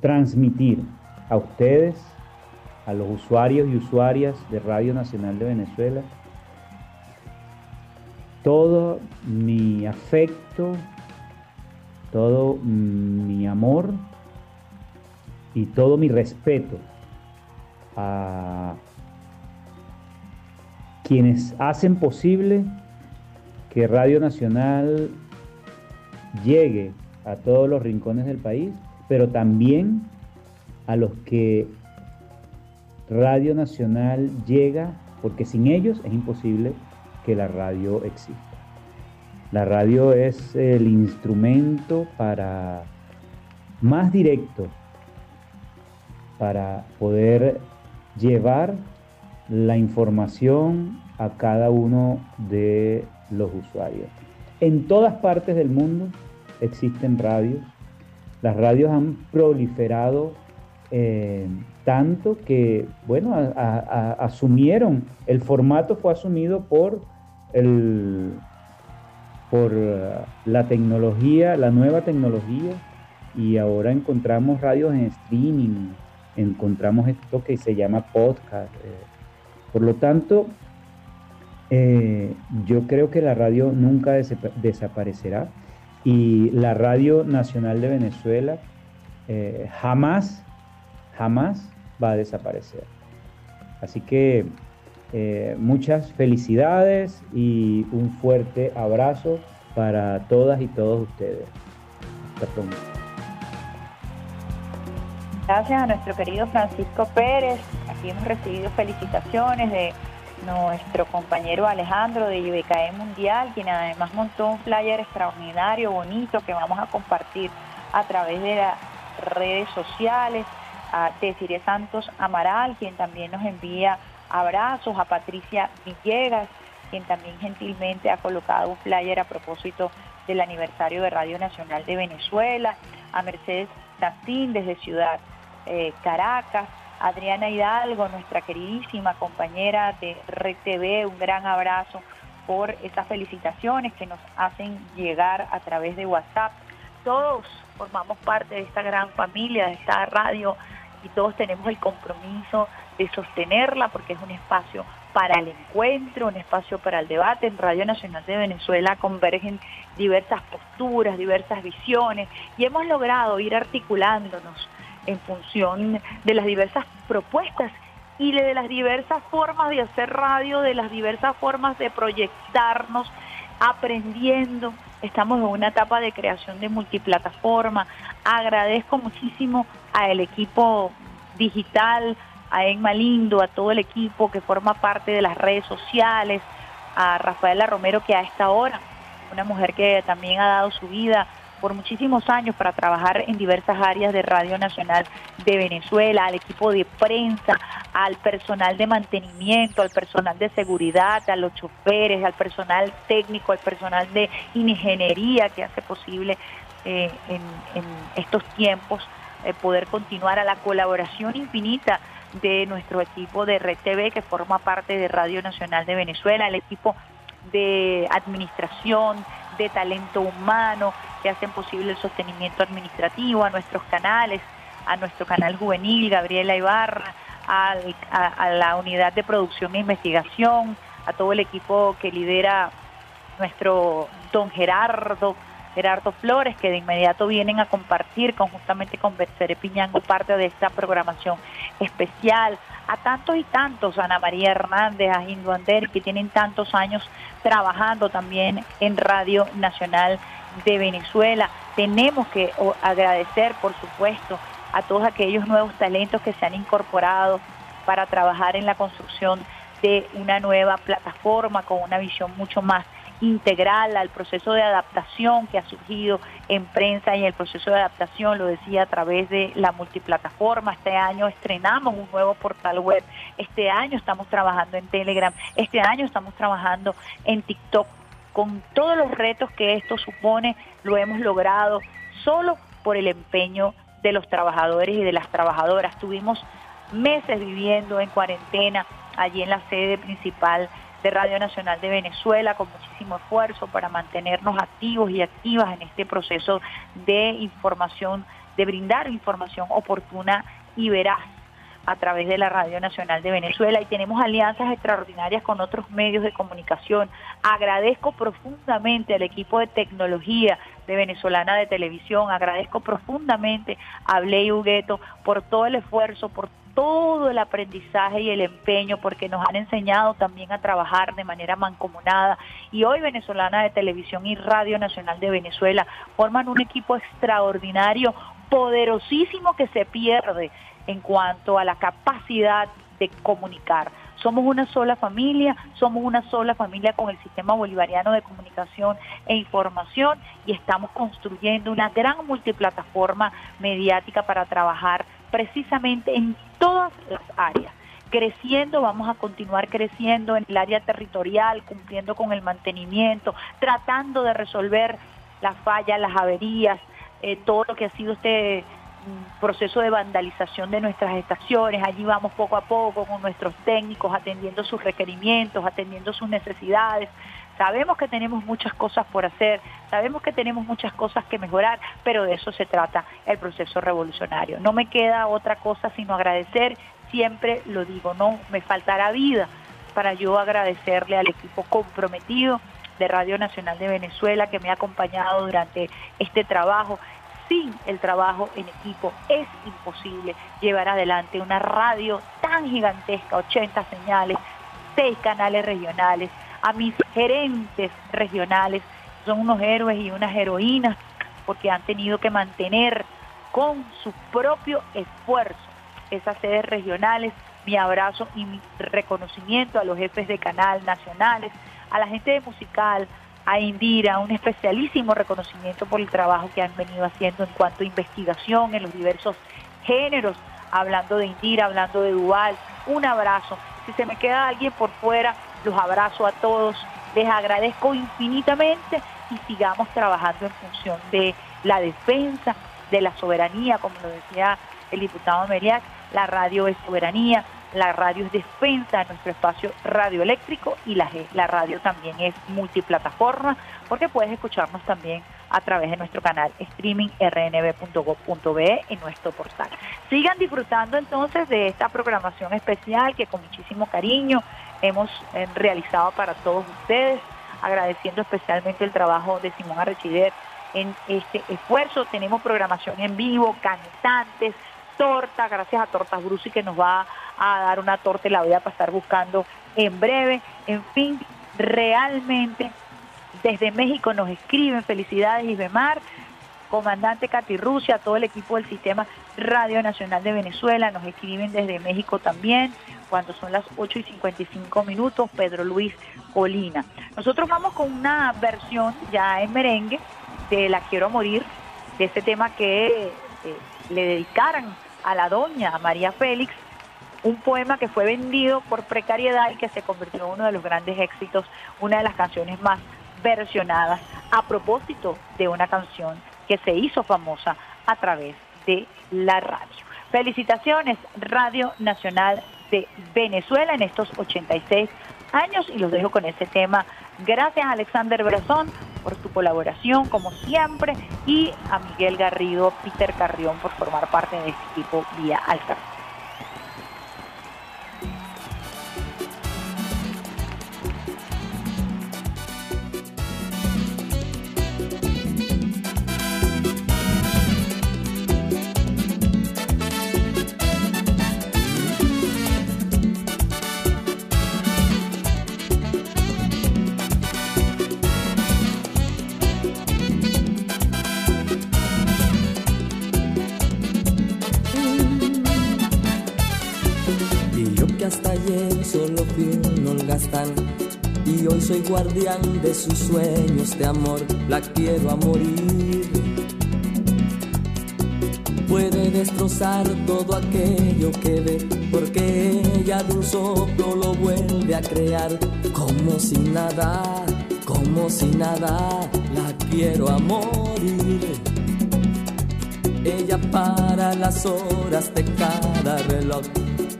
transmitir a ustedes, a los usuarios y usuarias de Radio Nacional de Venezuela, todo mi afecto, todo mi amor y todo mi respeto a quienes hacen posible que Radio Nacional llegue a todos los rincones del país pero también a los que Radio Nacional llega, porque sin ellos es imposible que la radio exista. La radio es el instrumento para más directo para poder llevar la información a cada uno de los usuarios. En todas partes del mundo existen radios las radios han proliferado eh, tanto que, bueno, asumieron, el formato fue asumido por, el, por uh, la tecnología, la nueva tecnología, y ahora encontramos radios en streaming, encontramos esto que se llama podcast. Eh. Por lo tanto, eh, yo creo que la radio nunca desaparecerá y la Radio Nacional de Venezuela eh, jamás, jamás va a desaparecer. Así que eh, muchas felicidades y un fuerte abrazo para todas y todos ustedes. Hasta pronto. Gracias a nuestro querido Francisco Pérez. Aquí hemos recibido felicitaciones de nuestro compañero Alejandro de IBKE Mundial, quien además montó un flyer extraordinario, bonito, que vamos a compartir a través de las redes sociales. a Desiree Santos Amaral, quien también nos envía abrazos, a Patricia Villegas, quien también gentilmente ha colocado un flyer a propósito del aniversario de Radio Nacional de Venezuela, a Mercedes Tacín desde Ciudad eh, Caracas, Adriana Hidalgo, nuestra queridísima compañera de Red TV, un gran abrazo por esas felicitaciones que nos hacen llegar a través de WhatsApp. Todos formamos parte de esta gran familia, de esta radio, y todos tenemos el compromiso de sostenerla porque es un espacio para el encuentro, un espacio para el debate. En Radio Nacional de Venezuela convergen diversas posturas, diversas visiones y hemos logrado ir articulándonos en función de las diversas propuestas y de las diversas formas de hacer radio, de las diversas formas de proyectarnos, aprendiendo. Estamos en una etapa de creación de multiplataforma. Agradezco muchísimo al equipo digital, a Emma Lindo, a todo el equipo que forma parte de las redes sociales, a Rafaela Romero que a esta hora, una mujer que también ha dado su vida por muchísimos años para trabajar en diversas áreas de Radio Nacional de Venezuela, al equipo de prensa, al personal de mantenimiento, al personal de seguridad, a los choferes, al personal técnico, al personal de ingeniería que hace posible eh, en, estos tiempos eh, poder continuar a la colaboración infinita de nuestro equipo de Red TV que forma parte de Radio Nacional de Venezuela, el equipo de administración, de talento humano, que hacen posible el sostenimiento administrativo, a nuestros canales, a nuestro canal juvenil, Gabriela Ibarra, a, a, la unidad de producción e investigación, a todo el equipo que lidera nuestro don Gerardo, Gerardo Flores, que de inmediato vienen a compartir conjuntamente con Bercere Piñango parte de esta programación especial, a tantos y tantos, Ana María Hernández, a Hindu Ander, que tienen tantos años trabajando también en Radio Nacional de Venezuela. Tenemos que agradecer, por supuesto, a todos aquellos nuevos talentos que se han incorporado para trabajar en la construcción de una nueva plataforma con una visión mucho más integral al proceso de adaptación que ha surgido en prensa y el proceso de adaptación, lo decía a través de la multiplataforma. Este año estrenamos un nuevo portal web, este año estamos trabajando en Telegram, este año estamos trabajando en TikTok. Con todos los retos que esto supone, lo hemos logrado solo por el empeño de los trabajadores y de las trabajadoras. Tuvimos meses viviendo en cuarentena allí en la sede principal de Radio Nacional de Venezuela con muchísimo esfuerzo para mantenernos activos y activas en este proceso de información, de brindar información oportuna y veraz a través de la Radio Nacional de Venezuela y tenemos alianzas extraordinarias con otros medios de comunicación. Agradezco profundamente al equipo de tecnología de Venezolana de Televisión, agradezco profundamente a Bley Hugueto por todo el esfuerzo, por todo el aprendizaje y el empeño porque nos han enseñado también a trabajar de manera mancomunada y hoy Venezolana de Televisión y Radio Nacional de Venezuela forman un equipo extraordinario, poderosísimo que se pierde en cuanto a la capacidad de comunicar. Somos una sola familia, somos una sola familia con el sistema bolivariano de comunicación e información y estamos construyendo una gran multiplataforma mediática para trabajar precisamente en todas las áreas. Creciendo, vamos a continuar creciendo en el área territorial, cumpliendo con el mantenimiento, tratando de resolver las fallas, las averías, eh, todo lo que ha sido este mm, proceso de vandalización de nuestras estaciones. Allí vamos poco a poco con nuestros técnicos atendiendo sus requerimientos, atendiendo sus necesidades, Sabemos que tenemos muchas cosas por hacer, sabemos que tenemos muchas cosas que mejorar, pero de eso se trata el proceso revolucionario. No me queda otra cosa sino agradecer, siempre lo digo, no me faltará vida para yo agradecerle al equipo comprometido de Radio Nacional de Venezuela que me ha acompañado durante este trabajo. Sin el trabajo en equipo es imposible llevar adelante una radio tan gigantesca, 80 señales, 6 canales regionales, a mis gerentes regionales, son unos héroes y unas heroínas, porque han tenido que mantener con su propio esfuerzo esas sedes regionales. Mi abrazo y mi reconocimiento a los jefes de canal nacionales, a la gente de musical, a Indira, un especialísimo reconocimiento por el trabajo que han venido haciendo en cuanto a investigación en los diversos géneros, hablando de Indira, hablando de Duval. Un abrazo. Si se me queda alguien por fuera, los abrazo a todos. Les agradezco infinitamente y sigamos trabajando en función de la defensa de la soberanía, como lo decía el diputado Meriac, la radio es soberanía, la radio es defensa de nuestro espacio radioeléctrico y la, la radio también es multiplataforma porque puedes escucharnos también a través de nuestro canal streaming rnb.gov.be en nuestro portal. Sigan disfrutando entonces de esta programación especial que con muchísimo cariño hemos eh, realizado para todos ustedes, agradeciendo especialmente el trabajo de Simón Arrechider en este esfuerzo. Tenemos programación en vivo, cantantes, torta, gracias a Tortas Brusi que nos va a dar una torta y la voy a pasar buscando en breve. En fin, realmente desde México nos escriben felicidades Isbemar, comandante Katy Rusia, todo el equipo del Sistema Radio Nacional de Venezuela, nos escriben desde México también, cuando son las 8 y 55 minutos, Pedro Luis Colina. Nosotros vamos con una versión ya en merengue de La Quiero Morir, de ese tema que eh, le dedicaran a la doña María Félix, un poema que fue vendido por precariedad y que se convirtió en uno de los grandes éxitos, una de las canciones más versionadas a propósito de una canción que se hizo famosa a través de la radio. Felicitaciones Radio Nacional de Venezuela en estos 86 años y los dejo con ese tema. Gracias Alexander Brazón por tu colaboración como siempre y a Miguel Garrido, Peter Carrión por formar parte de este equipo vía Alta. Sus sueños de amor, la quiero a morir. Puede destrozar todo aquello que ve, porque ella de un soplo lo vuelve a crear, como si nada, como si nada, la quiero a morir. Ella para las horas de cada reloj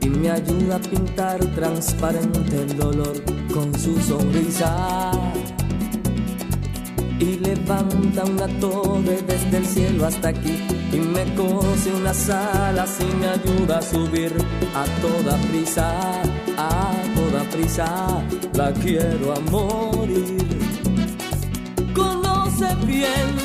y me ayuda a pintar transparente el dolor con su sonrisa. Y levanta una torre desde el cielo hasta aquí y me cose unas alas y me ayuda a subir a toda prisa, a toda prisa. La quiero a morir. Conoce bien